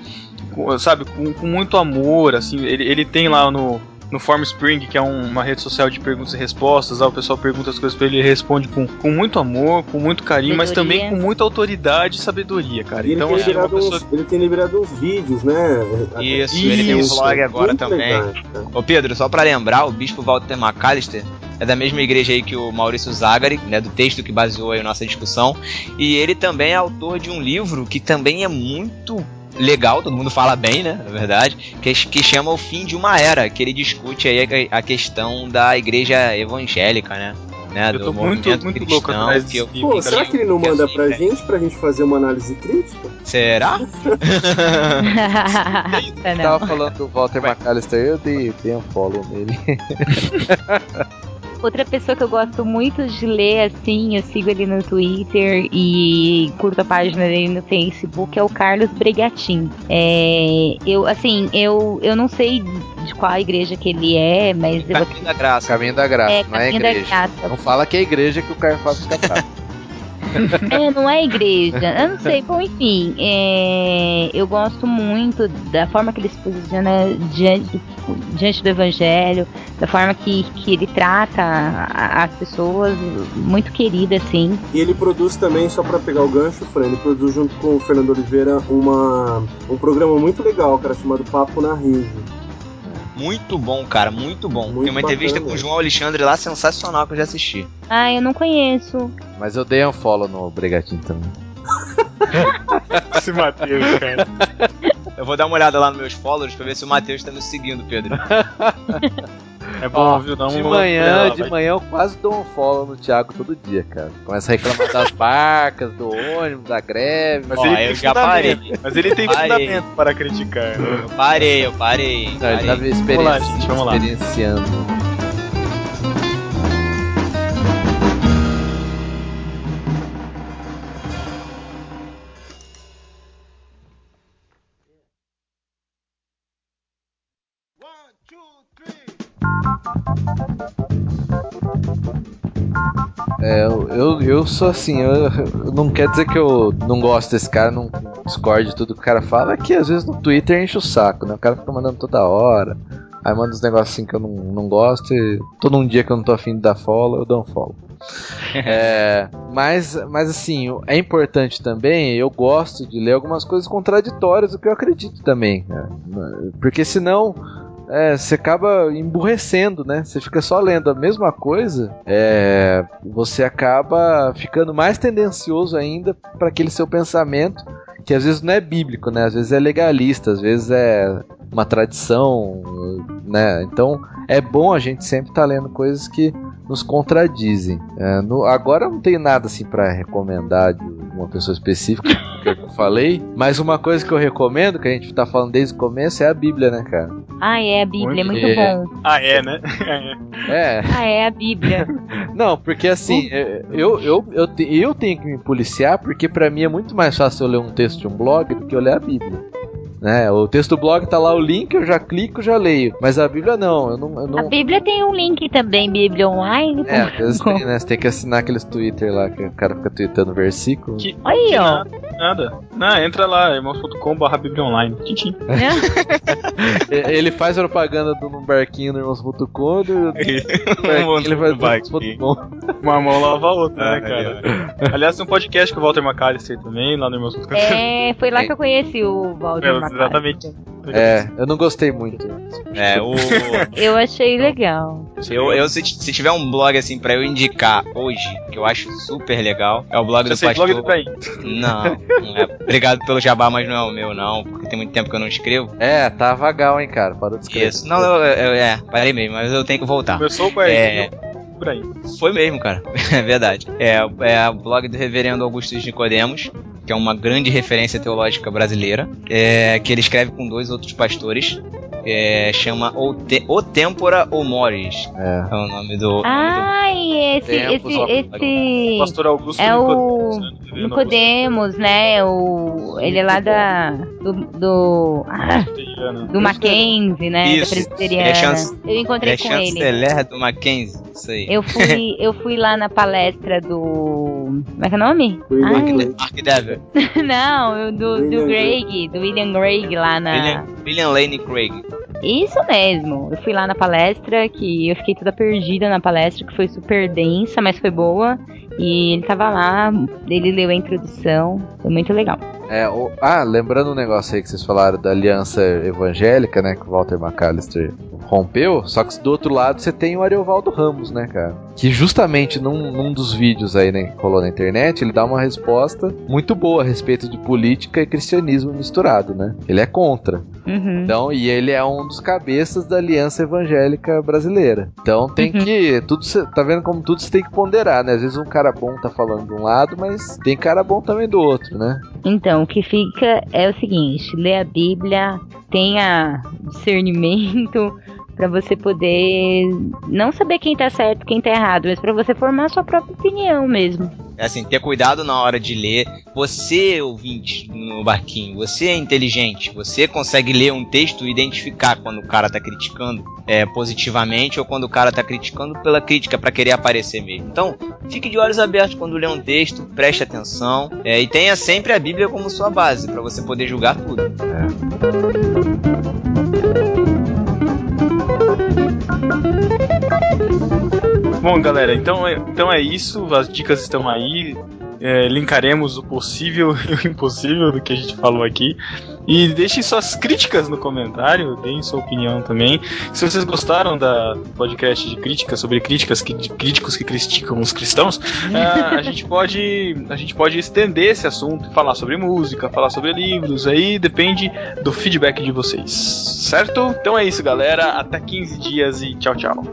com- sabe, com, com muito amor, assim. Ele, ele tem lá no. No Formspring, que é um- uma rede social de perguntas e respostas, lá o pessoal pergunta as coisas pra ele, ele responde com, com muito amor, com muito carinho, mas também Sabedoria. com muita autoridade e sabedoria, cara. E ele, Então, tem assim, é pessoa ele tem liberado uns vídeos, né? Isso, ele tem um Isso, vlog agora Muito também. cara. Ô Pedro, só pra lembrar, o bispo Walter McAllister é da mesma igreja aí que o Maurício Zagari, né, do texto que baseou aí a nossa discussão, e ele também é autor de um livro que também é muito legal, todo mundo fala bem, né, na verdade, que, que chama O Fim de uma Era, que ele discute aí a, a questão da igreja evangélica, né, né Eu do tô muito, movimento muito cristão, louco atrás que eu- Pô, será que ele não manda assim, pra né? gente pra gente fazer uma análise crítica? Será? (laughs) É, não. Tava falando do Walter McAllister, eu dei, dei um follow nele. (laughs) Outra pessoa que eu gosto muito de ler, assim, eu sigo ele no Twitter e curto a página dele no Facebook, é o Carlos Bregatin. É, eu, assim, eu, eu não sei de qual igreja que ele é, mas eu Caminho da Graça. Caminho da graça, é, não é igreja. Não fala que é igreja que o faz ficar bravo. (laughs) É, não é igreja. Eu não sei. Bom, enfim, é, eu gosto muito da forma que ele se posiciona diante do, diante do evangelho, da forma que, que ele trata as pessoas, muito querida, assim. E ele produz também, só pra pegar o gancho, Fran, ele produz junto com o Fernando Oliveira uma, um programa muito legal, cara, chamado Papo na Rede. Muito bom, cara, muito bom. Muito Tem uma entrevista bacana. com o João Alexandre lá sensacional que eu já assisti. Ah, eu não conheço. Mas eu dei um follow no Bregatinho também. (laughs) Esse Matheus, cara. Eu vou dar uma olhada lá nos meus followers pra ver se o Matheus tá me seguindo, Pedro. (laughs) É bom, Ó, viu? Dá de manhã, de vai. manhã eu quase dou um follow no Thiago todo dia, cara. Começa a reclamar das (laughs) barcas, do ônibus, da greve. Mas Ó, ele eu tem já fundamento. parei. Mas ele tem Parei. fundamento para criticar. Eu parei, eu parei. Não, ele parei. tava experienci- Vamos lá, gente, vamos lá. experienciando. É, eu, eu, sou assim, eu, eu não quer dizer que eu não gosto desse cara, não discordo de tudo que o cara fala, é que às vezes no Twitter enche o saco, né? O cara fica mandando toda hora, aí manda uns negócios assim que eu não, não gosto, e todo um dia que eu não tô afim de dar follow, eu dou um follow. (laughs) é, mas, mas assim, é importante também, eu gosto de ler algumas coisas contraditórias do que eu acredito também. Né? Porque senão é, você acaba emburrecendo, né? Você fica só lendo a mesma coisa, é, você acaba ficando mais tendencioso ainda para aquele seu pensamento, que às vezes não é bíblico, né? Às vezes é legalista, às vezes é uma tradição, né? Então é bom a gente sempre estar tá lendo coisas que nos contradizem. É, no, agora não tenho nada assim para recomendar de uma pessoa específica que eu falei, mas uma coisa que eu recomendo, que a gente tá falando desde o começo, é a Bíblia, né, cara? Ah, é a Bíblia, é muito bom. Ah, é, né? É. (laughs) Ah, é a Bíblia. (laughs) Não, porque assim, é, eu, eu, eu, eu tenho que me policiar, porque pra mim é muito mais fácil eu ler um texto de um blog do que eu ler a Bíblia. Né? O texto do blog tá lá o link, eu já clico, já leio. Mas a Bíblia não, eu não. Eu A não Bíblia tem um link também, Bíblia Online. é, às vezes tem, né? Você tem que assinar aqueles Twitter lá que o cara fica tweetando versículo. Que- Aí, ó. Nada. Não, entra lá, irmãos.com.br Bíblia Online. Tchim, tchim. (laughs) E- Ele faz propaganda do num barquinho no Irmãos.com, do, (laughs) barquinho ele faz do Irmãos.com. Uma mão lava a outra, Ah, né, cara? Aliás, tem um podcast com o Walter McAllister também, lá no Irmãos.com. É, foi lá que eu conheci o Walter É, exatamente. É, eu não gostei muito. É, o. Eu achei legal. Eu, eu se, se tiver um blog assim pra eu indicar hoje, que eu acho super legal, é o blog Já do pastor. blog do Ibrahim. Não, não é. Obrigado pelo jabá, mas não é o meu não, porque tem muito tempo que eu não escrevo. É, tá vagal, hein, cara. Parou de escrever. Isso. Não, eu, eu- é, parei mesmo, mas eu tenho que voltar. Começou com a É. Foi mesmo, cara. (laughs) É verdade. É, é o blog do Reverendo Augusto de Nicodemos, que é uma grande referência teológica brasileira, é, que ele escreve com dois outros pastores. É, chama O, Te o Tempora ou Mores. É. É o nome do. Ai, esse, Tempos, ó, esse, esse Pastor Augusto é o né? Nicodemos, né? O ele é lá da do do, ah, do Mackenzie, né? Isso, da presbiteriana. é chance- eu encontrei é com ele. chanceler do Mackenzie. Isso aí. Eu fui, eu fui lá na palestra do. Como é que é o nome? William. Mark Dever. (laughs) não, do, do Greg, do William Greg lá na. William, William Lane Craig. Isso mesmo. Eu fui lá na palestra, que eu fiquei toda perdida na palestra, que foi super densa, mas foi boa. E ele tava lá, ele leu a introdução, foi muito legal. É, o- ah, lembrando um negócio aí que vocês falaram da aliança evangélica, né? Que o Walter McAllister rompeu. Só que do outro lado você tem o Ariovaldo Ramos, né, cara? Que justamente num, num dos vídeos aí, né, que rolou na internet, ele dá uma resposta muito boa a respeito de política e cristianismo misturado, né? Ele é contra. Uhum. Então, e ele é um dos cabeças da Aliança Evangélica Brasileira. Então tem Uhum. que. Tudo cê- tá vendo como tudo você tem que ponderar, né? Às vezes um cara bom tá falando de um lado, mas tem cara bom também do outro, né? Então, o que fica é o seguinte: lê a Bíblia, tenha discernimento pra você poder não saber quem tá certo, quem tá errado, mas pra você formar a sua própria opinião mesmo. É assim, ter cuidado na hora de ler. Você, ouvinte no barquinho, você é inteligente. Você consegue ler um texto e identificar quando o cara tá criticando é, positivamente ou quando o cara tá criticando pela crítica pra querer aparecer mesmo. Então, fique de olhos abertos quando lê um texto, preste atenção é, e tenha sempre a Bíblia como sua base pra você poder julgar tudo. Bom, galera, então é, então é isso. As dicas estão aí. É, linkaremos o possível (laughs) e o impossível do que a gente falou aqui. E deixem suas críticas no comentário, deem sua opinião também. Se vocês gostaram da do podcast de críticas sobre críticas que, de críticos que criticam os cristãos, ah, a gente pode a gente pode estender esse assunto, falar sobre música, falar sobre livros, aí depende do feedback de vocês, certo? Então é isso, galera. Até 15 dias e tchau, tchau.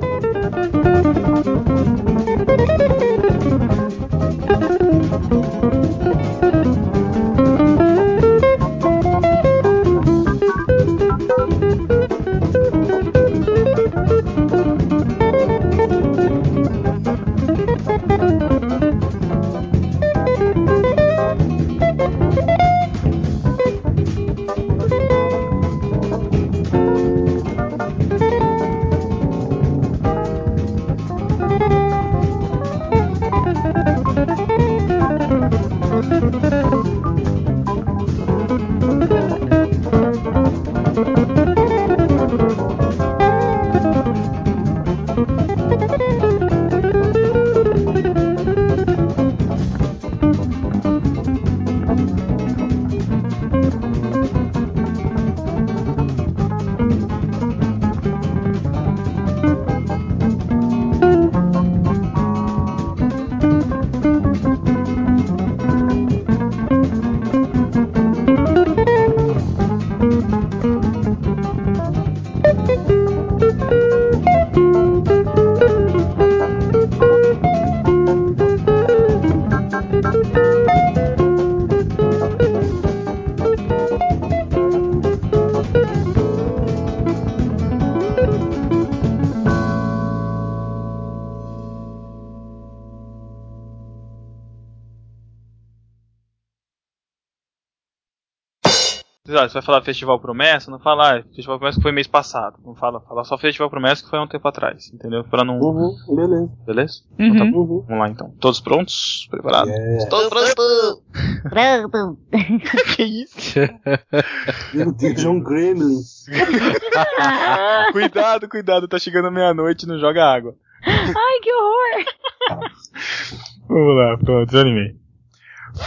Lá, você vai falar Festival Promessa, não fala ah, Festival Promessa que foi mês passado. Não fala, fala só Festival Promessa que foi há um tempo atrás, entendeu? Pra não. Uhum, beleza. Beleza? Uhum. Então tá bom. Uhum. Vamos lá então. Todos prontos? Preparados? É. Tô pronto! Pronto. (laughs) que isso? Meu Deus, é um gremlin. (laughs) cuidado, cuidado, tá chegando meia-noite não joga água. Ai, que horror. Vamos lá, pronto, desanimei.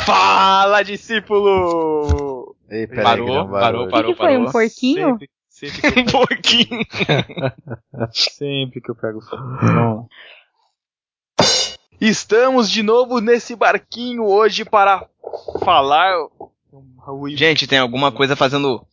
Fala, discípulo! Ei, Parou, não parou, O parou. que, que foi? Um porquinho? Sempre, sempre, que, (laughs) Um pouquinho. eu, sempre que eu pego fogo. Estamos de novo nesse barquinho hoje para falar. Gente, tem alguma coisa fazendo.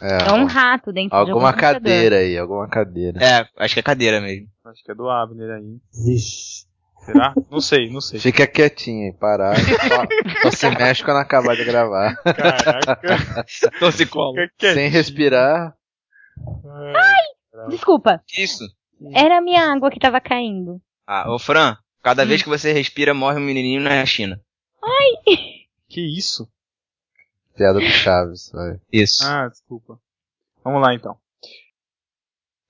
É, É um rato dentro de alguma algum computador. cadeira aí, alguma cadeira. É, acho que é cadeira mesmo. Acho que é do Abner aí. Vixe. Será? Não sei, não sei. Fica quietinho aí, parar. Só, só se mexe quando acabar de gravar. Caraca. Quietinho. Sem respirar. Ai, Desculpa, Que isso? era a minha água que tava caindo. Ah, ô Fran, cada vez que você respira, morre um menininho na China. Que isso? Piada do Chaves. Vai. Isso. Ah, desculpa. Vamos lá então.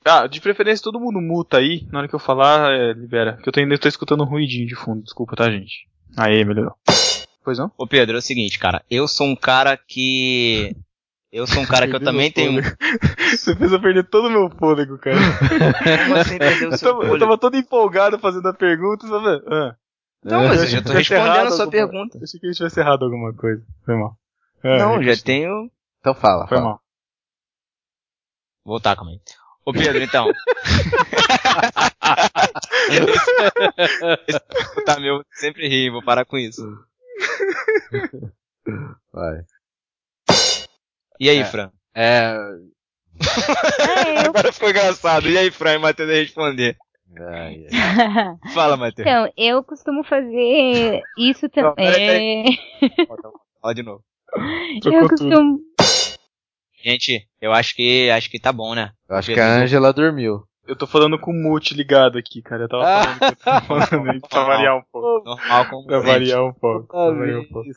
Ah, de preferência todo mundo muta aí. Na hora que eu falar, é, libera. Que eu tô, ainda tô escutando um ruidinho de fundo. Desculpa, tá, gente? Aê, melhorou. Pois não? Ô Pedro, é o seguinte, cara. Eu sou um cara que. Eu sou um cara que eu (laughs) também tenho. (laughs) Você fez eu perder todo o meu fôlego, cara. (laughs) Como assim perdeu o Eu seu tava, eu fôlego? tava todo empolgado fazendo a pergunta, sabe? Ah. Não, mas eu já tô respondendo a sua alguma- pergunta. Eu achei que a gente tivesse errado alguma coisa. Foi mal. Ah, Não, já tenho. Então fala, Foi fala. mal. Voltar, calma aí. Ô Pedro, então. Esse (laughs) tá meu, sempre ri, vou parar com isso. Vai. E aí, É. Fran? É. É, eu... Agora ficou engraçado. E aí, Fran? E Matheus ia responder. Ai, ai. (laughs) Fala, Matheus. então, eu costumo fazer isso também. Fala de novo. Eu Trocou tudo. Gente, eu acho que acho que tá bom, né? Eu acho que a Angela dormiu. Eu tô falando com o mute ligado aqui, cara. Eu tava falando que eu tava falando aí pra variar um pouco. Normal como Pra variar um pouco. Pra variar um pouco.